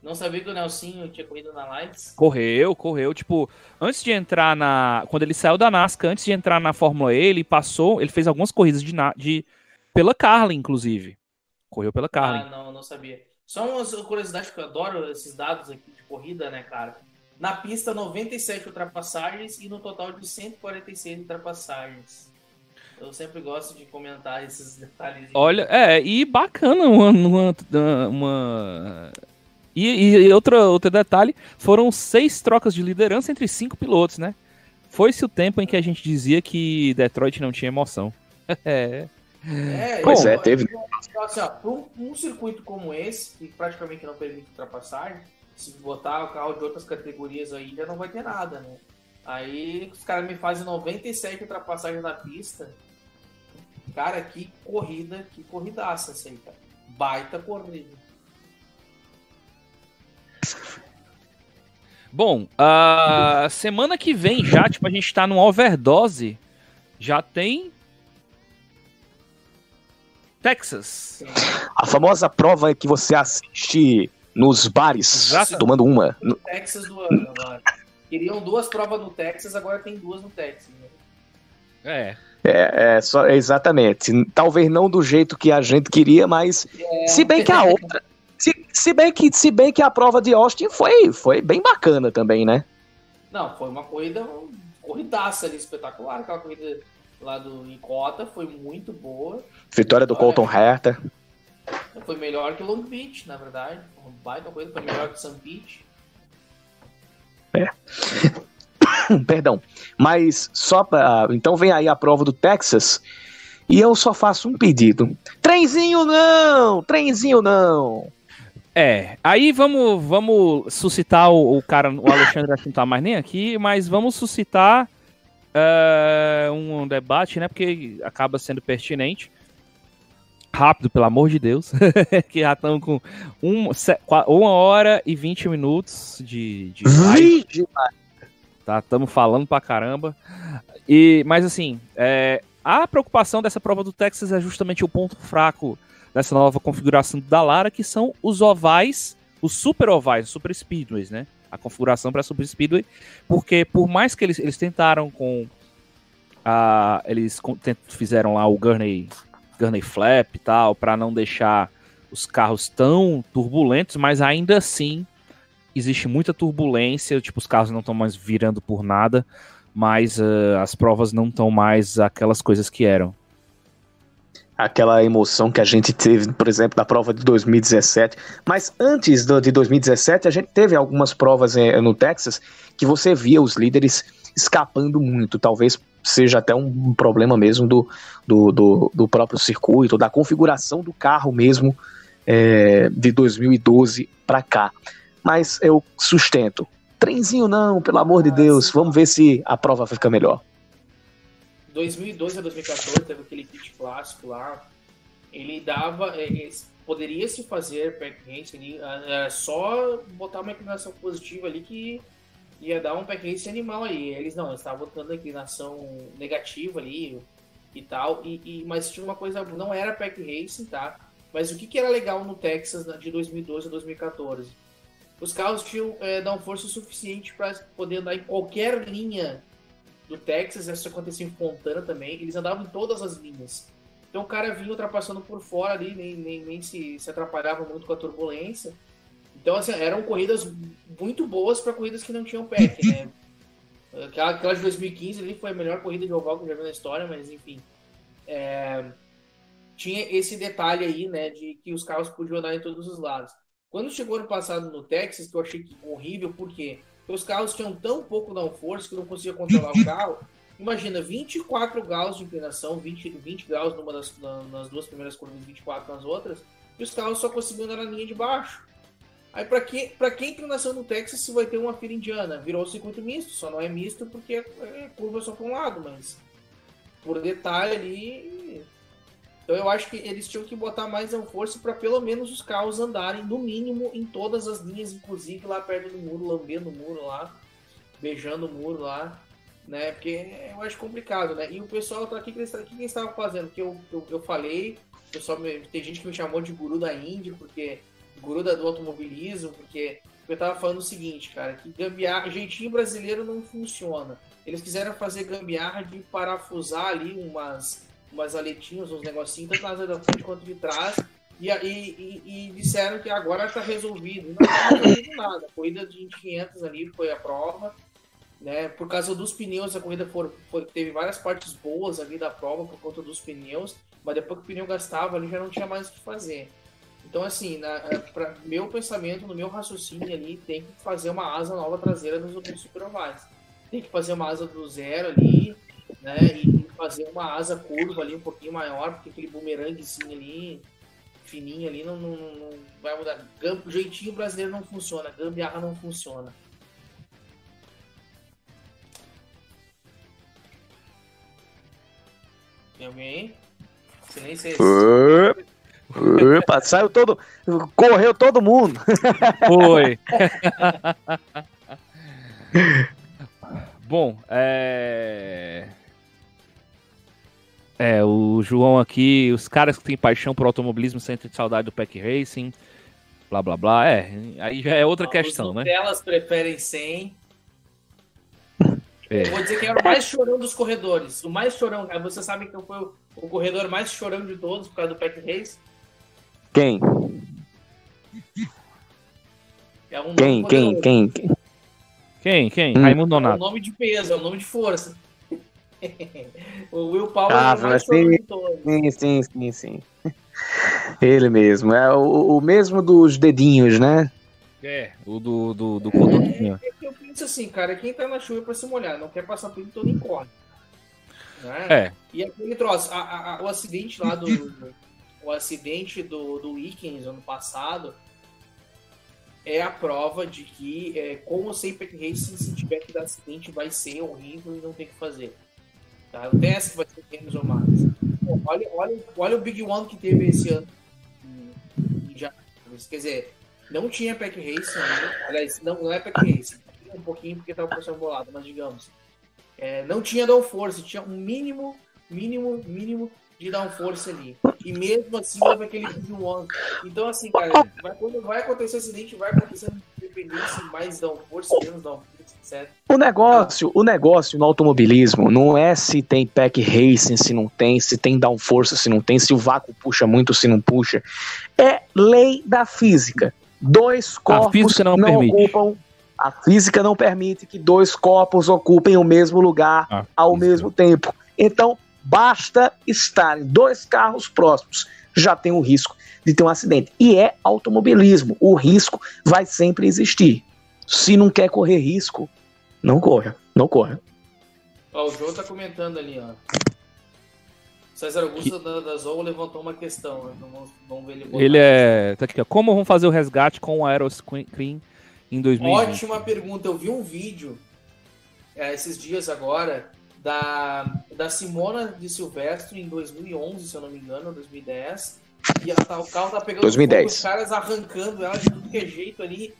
Não sabia que o Nelsinho tinha corrido na Lights? Correu, correu. Tipo, antes de entrar na. Quando ele saiu da NASCAR, antes de entrar na Fórmula E, ele passou. Ele fez algumas corridas de, de pela Carlin, inclusive. Correu pela Carlin. Ah, não, não sabia. Só uma curiosidade que eu adoro esses dados aqui de corrida, né, cara? Na pista, 97 ultrapassagens e no total de 146 ultrapassagens. Eu sempre gosto de comentar esses [laughs] detalhes. Olha, é, e bacana uma. uma, uma... E, e outro, outro detalhe: foram seis trocas de liderança entre cinco pilotos, né? Foi-se o tempo em que a gente dizia que Detroit não tinha emoção. [laughs] é. É, pois é, teve. Assim, ó, um, um, circuito como esse, que praticamente não permite ultrapassagem, se botar o carro de outras categorias aí, já não vai ter nada, né? Aí os caras me fazem 97 ultrapassagens na pista. Cara, que corrida, que corridaça essa aí, cara. Baita corrida. Bom, a semana que vem já, tipo, a gente tá no overdose. Já tem Texas. A famosa prova que você assiste nos bares, Exato. tomando uma. Texas do ano [laughs] agora. Queriam duas provas no Texas, agora tem duas no Texas. Né? É. É, é só, exatamente. Talvez não do jeito que a gente queria, mas É, se bem que a outra. Se, se, bem que, se bem que a prova de Austin foi, foi bem bacana também, né? Não, foi uma corrida, corridaça ali, espetacular. Aquela corrida lá do Icota foi muito boa. Vitória do. Colton Herta. Foi melhor que Long Beach, na verdade. Uma baita corrida, foi melhor que Sun Beach. [coughs] Perdão. Mas só pra. Então vem aí a prova do Texas. E eu só faço um pedido. Trenzinho não! Trenzinho não! É, aí vamos, vamos suscitar o, o cara, o Alexandre acho que não tá mais nem aqui, mas vamos suscitar é, um debate, né? Porque acaba sendo pertinente. Rápido, pelo amor de Deus. [laughs] que já estão com um, uma hora e 20 minutos de, de live. Tá? Estamos falando pra caramba. E, mas assim, é, a preocupação dessa prova do Texas é justamente o ponto fraco dessa nova configuração da Lara, que são os ovais, os super ovais, os super speedways, né? A configuração para super speedway, porque por mais que eles, eles tentaram com a, eles fizeram lá o Gurney, Gurney Flap e tal, para não deixar os carros tão turbulentos, mas ainda assim existe muita turbulência, tipo, os carros não estão mais virando por nada, mas ah, as provas não estão mais aquelas coisas que eram. aquela emoção que a gente teve, por exemplo, da prova de 2017. Mas antes do, de 2017, a gente teve algumas provas eh, no Texas que você via os líderes escapando muito. Talvez seja até um problema mesmo do, do, do, do próprio circuito, da configuração do carro mesmo eh, de 2012 para cá. Mas eu sustento. Trenzinho não, pelo amor de Deus. Vamos ver se a prova vai ficar melhor. 2012 a 2014 teve aquele kit clássico lá. Ele dava. é, é, Poderia se fazer ah, era só botar uma inclinação positiva ali que ia dar um race animal aí. Eles não, eles estavam botando inclinação negativa ali e tal. E, e- mas tinha uma coisa, não era pack racing, tá? Mas o que, que era legal no Texas de 2012 a 2014? Os carros tinham é, downforce suficiente para poder andar em qualquer linha do Texas, isso acontecia em Fontana também, eles andavam em todas as linhas. Então o cara vinha ultrapassando por fora ali, nem, nem, nem se, se atrapalhava muito com a turbulência. Então, assim, eram corridas muito boas para corridas que não tinham pack, né? [laughs] Aquela, aquela de 2015 ali foi a melhor corrida de oval que eu já vi na história, mas enfim. É, tinha esse detalhe aí, né, de que os carros podiam andar em todos os lados. Quando chegou ano passado no Texas, que eu achei horrível, por quê? Porque os carros tinham tão pouco downforce que não conseguia controlar o [laughs] carro. Imagina, 24 graus de inclinação, 20, 20 graus numa das, na- nas duas primeiras curvas, 24 nas outras, e os carros só conseguiam andar na linha de baixo. Aí pra que, pra que inclinação no Texas se vai ter uma fila indiana? Virou circuito misto, só não é misto porque é curva só para um lado, mas por detalhe ali. Então eu acho que eles tinham que botar mais downforce para pelo menos os carros andarem no mínimo em todas as linhas, inclusive lá perto do muro, lambendo o muro lá, beijando o muro lá, né? Porque eu acho complicado, né? E o pessoal tá aqui, o que eles- o que eles estavam fazendo? Que eu, eu, eu falei, pessoal me- tem gente que me chamou de guru da Indy, porque guru da- do automobilismo, porque eu tava falando o seguinte, cara, que gambiarra, jeitinho brasileiro não funciona. Eles quiseram fazer gambiarra de parafusar ali umas, umas aletinhas, uns negocinhos, tanto na da frente quanto de trás, e, e, e- e disseram que agora tá resolvido. Não tá resolvido nada. A corrida de Indy 500 ali foi a prova, né? Por causa dos pneus, a corrida teve várias partes boas ali da prova por conta dos pneus, mas depois que o pneu gastava ali já não tinha mais o que fazer. Então, assim, na, pra meu pensamento, no meu raciocínio ali, tem que fazer uma asa nova traseira nos nos super ovais. Tem que fazer uma asa do zero ali, né? E fazer uma asa curva ali um pouquinho maior, porque aquele bumeranguezinho ali, fininho ali, não, não, não- vai mudar. Gam- jeitinho brasileiro não funciona, gambiarra não funciona. Tem alguém? Silêncio. [laughs] Opa, saiu todo. Correu todo mundo. [laughs] Foi. [laughs] Bom, é. É, o João aqui, os caras que têm paixão por automobilismo sentem saudade do Pack Racing, blá blá blá. É, aí já é outra questão, né? Nutellas preferem 100. É. vou dizer que era o mais chorão dos corredores. O mais chorão. Você sabe que foi o, o corredor mais chorão de todos por causa do Pack Race? Quem? É um quem, quem, quem, quem? Quem? Quem? Hum. Raimundo Donato. É um nome de peso, é um nome de força. [laughs] o Will Power ah, é o mais sim, de todos. Sim, sim, sim, sim. [laughs] Ele mesmo. É o, o mesmo dos dedinhos, né? É, o do, do, do condomínio. É, é que eu penso assim, cara, quem tá na chuva é pra se molhar, não quer passar por todo em corre. Né? É. E aquele troço, a, a, o acidente lá do. O acidente do, do Weekends ano passado é a prova de que, é, com ou sem Pack Racing, se tiver que dar acidente, vai ser horrível e não tem que fazer. Tá? Não que vai ser menos ou mais. olha, olha, olha o Big One que teve esse ano. Já, quer dizer, não tinha Pack Racing, né? aliás, não, não é Pack Racing, um pouquinho porque estava com o bolado, mas digamos. É, não tinha downforce, tinha um mínimo, mínimo, mínimo de downforce ali. E mesmo assim houve aquele one. Então, assim, cara, vai, quando vai acontecer acidente, vai acontecer independência, mais downforce, menos downforce, etc. O negócio, o negócio no automobilismo não é se tem pack racing, se não tem, se tem downforce, se não tem, se o vácuo puxa muito, se não puxa. É lei da física. Dois corpos não, não ocupam a física não permite que dois corpos ocupem o mesmo lugar ah, ao mesmo tempo. Então, Basta estarem dois carros próximos, já tem o risco de ter um acidente. E é automobilismo, o risco vai sempre existir. Se não quer correr risco, não corra, não corra. Ó, o João tá comentando ali, ó. César Augusto que... da, da Zou levantou uma questão. Né? Vamos, vamos ver ele Ele é. Tá aqui, ó. Como vão fazer o resgate com o Aeroscreen em 2020? Ótima pergunta. Eu vi um vídeo é, esses dias agora da, da Simona de Silvestre em 2011, se eu não me engano, 2010. E a, o carro tá pegando 2010. os caras arrancando ela de tudo que é jeito ali.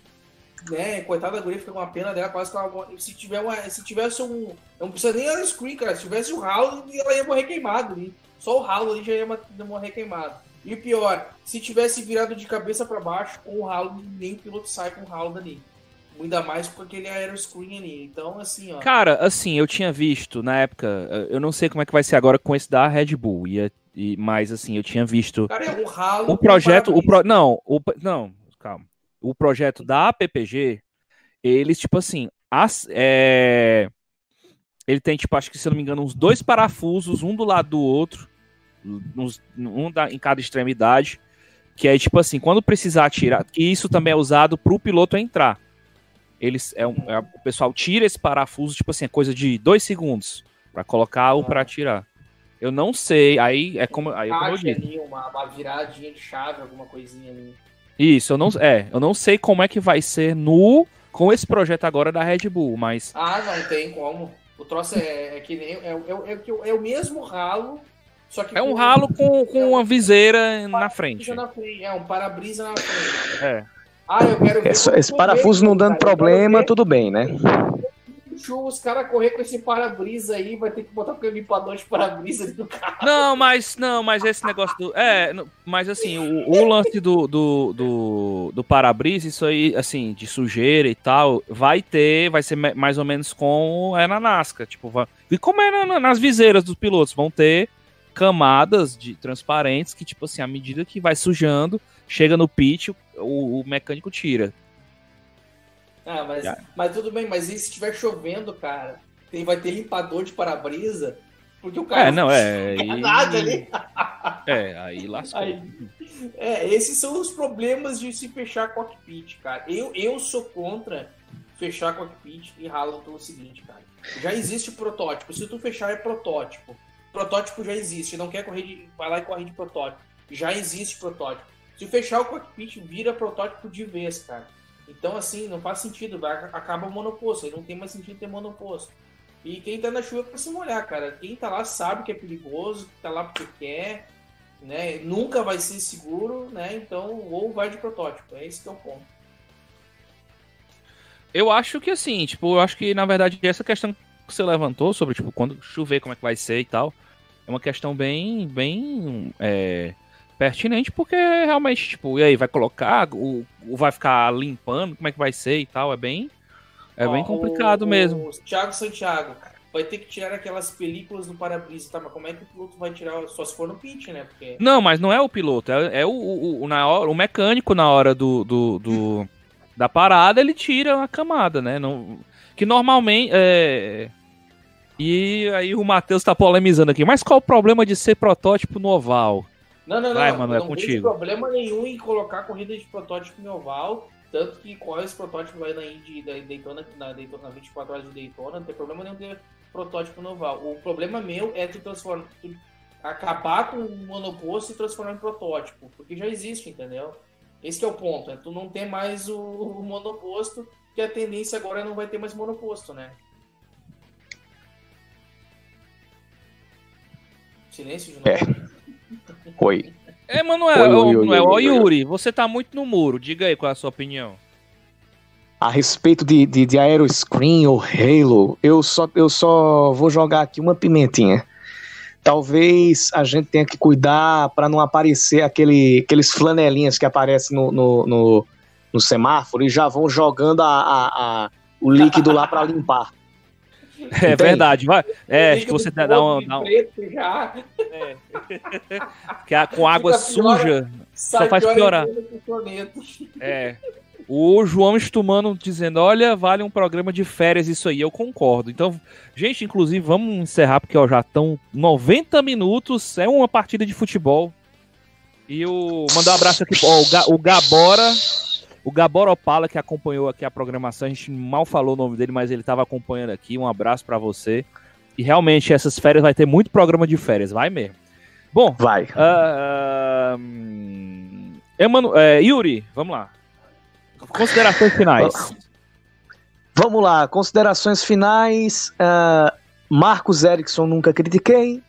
Né? Coitada da guria fica com uma pena dela, quase que ela, se, tiver uma, se tivesse um. Não precisa nem ela screen, cara. Se tivesse o um ralo, ela ia morrer queimado ali. Só o ralo ali já ia morrer queimado. E pior, se tivesse virado de cabeça para baixo com o ralo, nem o piloto sai com o ralo dali. Ainda mais com aquele aeroscreen ali. Então, assim, ó. Cara, assim, eu tinha visto na época. Eu não sei como é que vai ser agora com esse da Red Bull. E, e, mas, assim, eu tinha visto. Cara, é um ralo. O projeto. O pro, não, o, não, calma. O projeto da APPG, eles, tipo assim. As, é, ele tem, tipo, acho que se eu não me engano, uns dois parafusos, um do lado do outro. Uns, um da, em cada extremidade. Que é tipo assim, quando precisar tirar. Que isso também é usado para o piloto entrar eles é, um, é, o pessoal tira esse parafuso, tipo assim, é coisa de dois segundos para colocar ou para tirar. Eu não sei, aí é como, aí é como eu disse. Ali, uma, uma viradinha de chave, alguma coisinha ali. Isso, eu não, é, eu não sei como é que vai ser no com esse projeto agora da Red Bull, mas. Ah, não tem como. O troço é, é que nem. É, é, é, é, o mesmo ralo, só que. É um ralo com, com uma viseira na frente. na frente. É, um para-brisa na frente. É. Ah, eu quero ver. Esse, esse parafuso não dando cara, problema, tudo bem, né? Os caras correr com esse para-brisa aí, vai ter que botar o limpador de para-brisa do carro. Não, mas não, mas esse negócio do. É, mas assim, o, o lance do, do, do, do para-brisa, isso aí, assim, de sujeira e tal, vai ter, vai ser mais ou menos como é na NASCAR. Tipo, vai, e como é na, nas viseiras dos pilotos, vão ter camadas de transparentes que, tipo assim, à medida que vai sujando, chega no pit, o, o mecânico tira. Ah, mas, mas tudo bem, mas e se estiver chovendo, cara? Tem, vai ter limpador de para-brisa? Porque o cara é, não, é, não nada ali. [laughs] É, aí lascou. Aí, é, esses são os problemas de se fechar cockpit, cara. Eu, eu sou contra fechar cockpit e ralo pelo seguinte, cara. Já existe protótipo. Se tu fechar é protótipo. Protótipo já existe. Não quer correr de. Vai lá e corre de protótipo. Já existe protótipo. Se fechar o cockpit, vira protótipo de vez, cara. Então, assim, não faz sentido, vai, acaba o monoposto, aí não tem mais sentido ter monoposto. E quem tá na chuva é pra se molhar, cara. Quem tá lá sabe que é perigoso, que tá lá porque quer, né? Nunca vai ser seguro, né? Então, ou vai de protótipo. É esse que é o ponto. Eu acho que assim, tipo, eu acho que na verdade essa questão que você levantou sobre, tipo, quando chover, como é que vai ser e tal, é uma questão bem, bem é, pertinente, porque realmente, tipo, e aí, vai colocar, o, vai ficar limpando, como é que vai ser e tal, é bem. É Ó, bem complicado o, mesmo. O Thiago Santiago vai ter que tirar aquelas películas do para-brisa, tá? Mas como é que o piloto vai tirar? Só se for no pitch, né? Porque... Não, mas não é o piloto, é, é o, o, o, na hora, o mecânico na hora do, do, do [laughs] da parada, ele tira a camada, né? Não, que normalmente. É... E aí o Matheus tá polemizando aqui. Mas qual o problema de ser protótipo no oval? Não, não, Vai, não. Mano, é não contigo. tem problema nenhum em colocar corrida de protótipo no oval. Tanto que corre esse protótipo lá na Indy, da Daytona, na, Daytona, na 24 horas de Daytona, não tem problema nenhum ter protótipo no oval. O problema meu é tu transformar. Tu acabar com o monoposto e transformar em protótipo. Porque já existe, entendeu? Esse é o ponto. É tu não ter mais o, o monoposto, que a tendência agora é não vai ter mais monoposto, né? Silêncio de novo. É. Oi. É, Manuel, oi, oi, Manuel, oi, Yuri, você tá muito no muro. Diga aí qual é a sua opinião. A respeito de, de, de Aeroscreen ou Halo, eu só, eu só vou jogar aqui uma pimentinha. Talvez a gente tenha que cuidar para não aparecer aquele, aqueles flanelinhas que aparecem no, no, no, no semáforo e já vão jogando a, a, a o líquido lá para limpar. É verdade. Vai, é, acho que você dá, dá um. Dá um... Já. É. [laughs] que a, com água suja só faz piorar. É. O João Estumano dizendo: Olha, vale um programa de férias isso aí. Eu concordo. Então, gente, inclusive, vamos encerrar porque ó, já estão 90 minutos. É uma partida de futebol. E o. Mandar um abraço aqui. Ó, o, Ga, o Gabora o Gabor Opala, que acompanhou aqui a programação, a gente mal falou o nome dele, mas ele estava acompanhando aqui. Um abraço para você. E realmente, essas férias vai ter muito programa de férias, vai mesmo. Bom, vai. Uh, uh, Emanu é, Yuri, vamos lá. Considerações finais. [laughs] Vamos lá, considerações finais. Uh, Marcos Erickson nunca critiquei.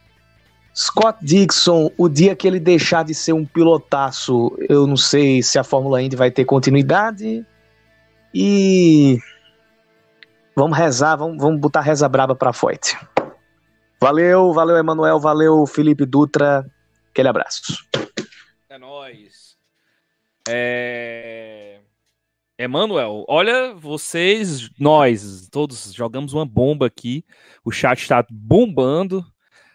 Scott Dixon, o dia que ele deixar de ser um pilotaço, eu não sei se a Fórmula Indy vai ter continuidade. E vamos rezar, vamos, vamos botar reza braba pra Foyt. Valeu, valeu, Emanuel, valeu, Felipe Dutra. Aquele abraço. É nóis. É... Emanuel, olha, vocês, nós, todos jogamos uma bomba aqui. O chat está bombando.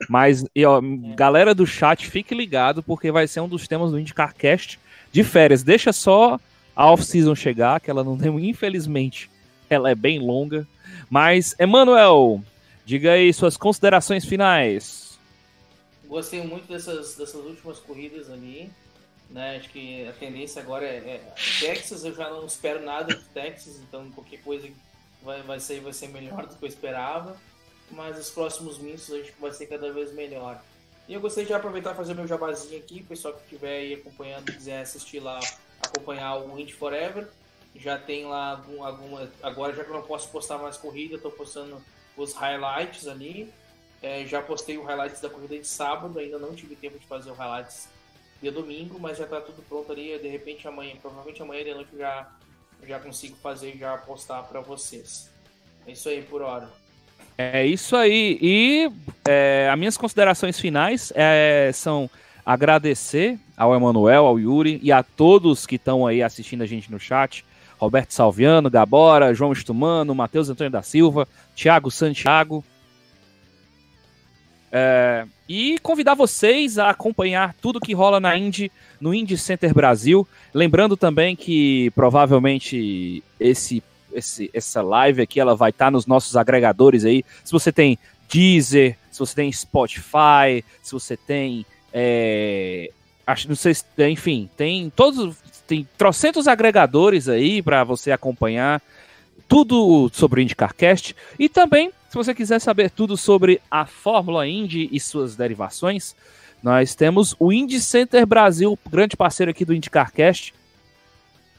Mas, e, ó, galera do chat, fique ligado, porque vai ser um dos temas do IndyCarCast de férias. Deixa só a off-season chegar, que ela não tem, infelizmente, ela é bem longa. Mas, Emanuel, diga aí suas considerações finais. Gostei muito dessas, dessas últimas corridas ali. Né? Acho que a tendência agora é, é, Texas, eu já não espero nada de Texas, então qualquer coisa vai, vai, ser, vai ser melhor do que eu esperava mas os próximos mistos a gente vai ser cada vez melhor. E eu gostaria de aproveitar e fazer meu jabazinho aqui, pessoal que estiver aí acompanhando, quiser assistir lá, acompanhar o Wind Forever, já tem lá algum, alguma. Agora, já que eu não posso postar mais corrida, estou postando os highlights ali. É, já postei o highlights da corrida de sábado, ainda não tive tempo de fazer o highlights de domingo, mas já está tudo pronto ali. De repente, amanhã, provavelmente amanhã de noite, já, já consigo fazer e já postar para vocês. É isso aí por hora. É isso aí. E é, as minhas considerações finais é, são agradecer ao Emanuel, ao Yuri e a todos que estão aí assistindo a gente no chat. Roberto Salviano, Gabora, João Estumano, Matheus Antônio da Silva, Thiago Santiago. É, e convidar vocês a acompanhar tudo que rola na Indy, no Indy Center Brasil. Lembrando também que provavelmente esse esse, essa live aqui, ela vai estar tá nos nossos agregadores aí. Se você tem Deezer, se você tem Spotify, se você tem. É, acho, não sei se, enfim, tem todos. Tem trocentos agregadores aí para você acompanhar tudo sobre o IndyCarCast. E também, se você quiser saber tudo sobre a Fórmula Indy e suas derivações, nós temos o Indy Center Brasil, grande parceiro aqui do IndyCarCast.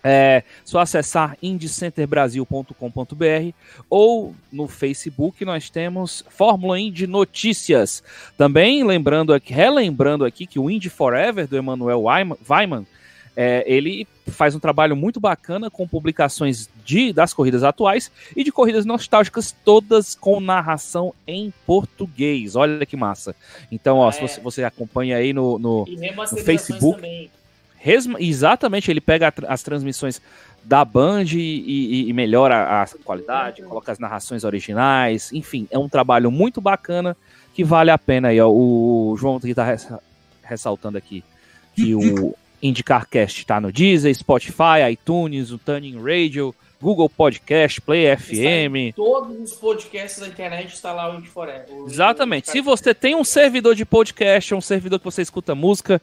É só acessar indicenterbrasil.com.br ou no Facebook nós temos Fórmula Indy Notícias. Também lembrando aqui, relembrando aqui que o Indy Forever do Emanuel Weiman, é, ele faz um trabalho muito bacana com publicações de, das corridas atuais e de corridas nostálgicas, todas com narração em português. Olha que massa. Então, ó, é. se você, você acompanha aí no, no, no Facebook. Também. Resma, exatamente, ele pega as transmissões da Band e, e, e melhora a qualidade, coloca as narrações originais, enfim, é um trabalho muito bacana que vale a pena aí, ó. O João que tá ressaltando aqui que o IndyCarCast tá no Deezer, Spotify, iTunes, o Turning Radio, Google Podcast, Play FM. Todos os podcasts da internet está lá o Forever. Exatamente. Se você tem um servidor de podcast, um servidor que você escuta música,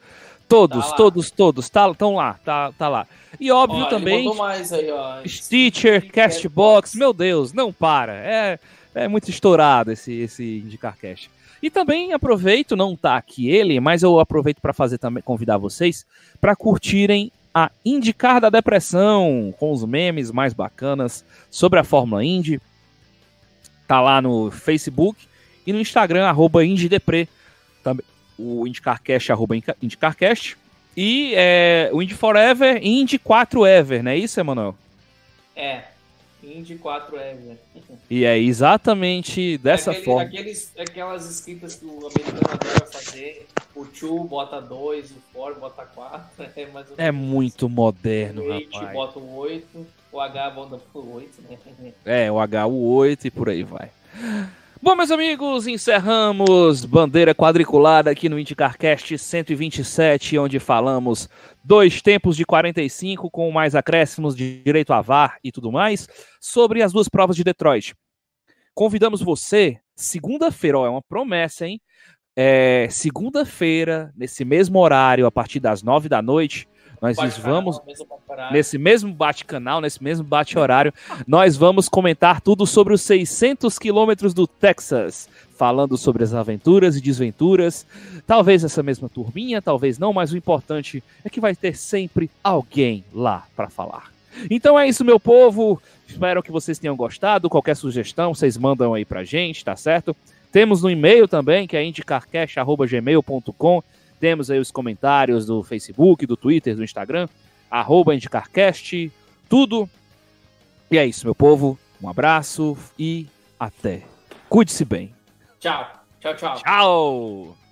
todos, tá todos, todos, estão tá, lá, tá, tá lá. E óbvio ó, também. Aí, ó, Stitcher, Castbox, meu Deus, não para. É, é muito estourado esse, esse IndyCarCast. E também aproveito, não tá aqui ele, mas eu aproveito para fazer também convidar vocês para curtirem a Indicar da Depressão, com os memes mais bacanas sobre a Fórmula Indy. Tá lá no Facebook e no Instagram, arroba IndyDepre. Também, o IndyCarCast, arroba IndyCarCast. E é, o Indy Forever, Indy 4 Ever, não é isso, Emanuel? É, Indy 4 Ever. E é exatamente dessa Aquele, forma. Aqueles, aquelas escritas que o americano adora fazer. O 2 bota 2, o 4 bota 4. [laughs] É, é muito moderno, o rapaz. bota o 8, o H bota o 8, né? É, o H o 8 e por aí vai. Bom, meus amigos, encerramos bandeira quadriculada aqui no IndyCarCast 127, onde falamos dois tempos de 45 com mais acréscimos de direito a VAR e tudo mais, sobre as duas provas de Detroit. Convidamos você, segunda-feira, é uma promessa, hein? É, segunda-feira, nesse mesmo horário, a partir das nove da noite, nós vamos nesse mesmo bate-canal, nesse mesmo bate-horário, nós vamos comentar tudo sobre os 600 quilômetros do Texas, falando sobre as aventuras e desventuras. Talvez essa mesma turminha, talvez não, mas o importante é que vai ter sempre alguém lá para falar. Então é isso, meu povo. Espero que vocês tenham gostado. Qualquer sugestão, vocês mandam aí pra gente, tá certo? Temos no e-mail também, que é indicarcast.gmail.com. Temos aí os comentários do Facebook, do Twitter, do Instagram, arroba IndicarCast, tudo. E é isso, meu povo. Um abraço e até. Cuide-se bem. Tchau. Tchau, tchau. Tchau.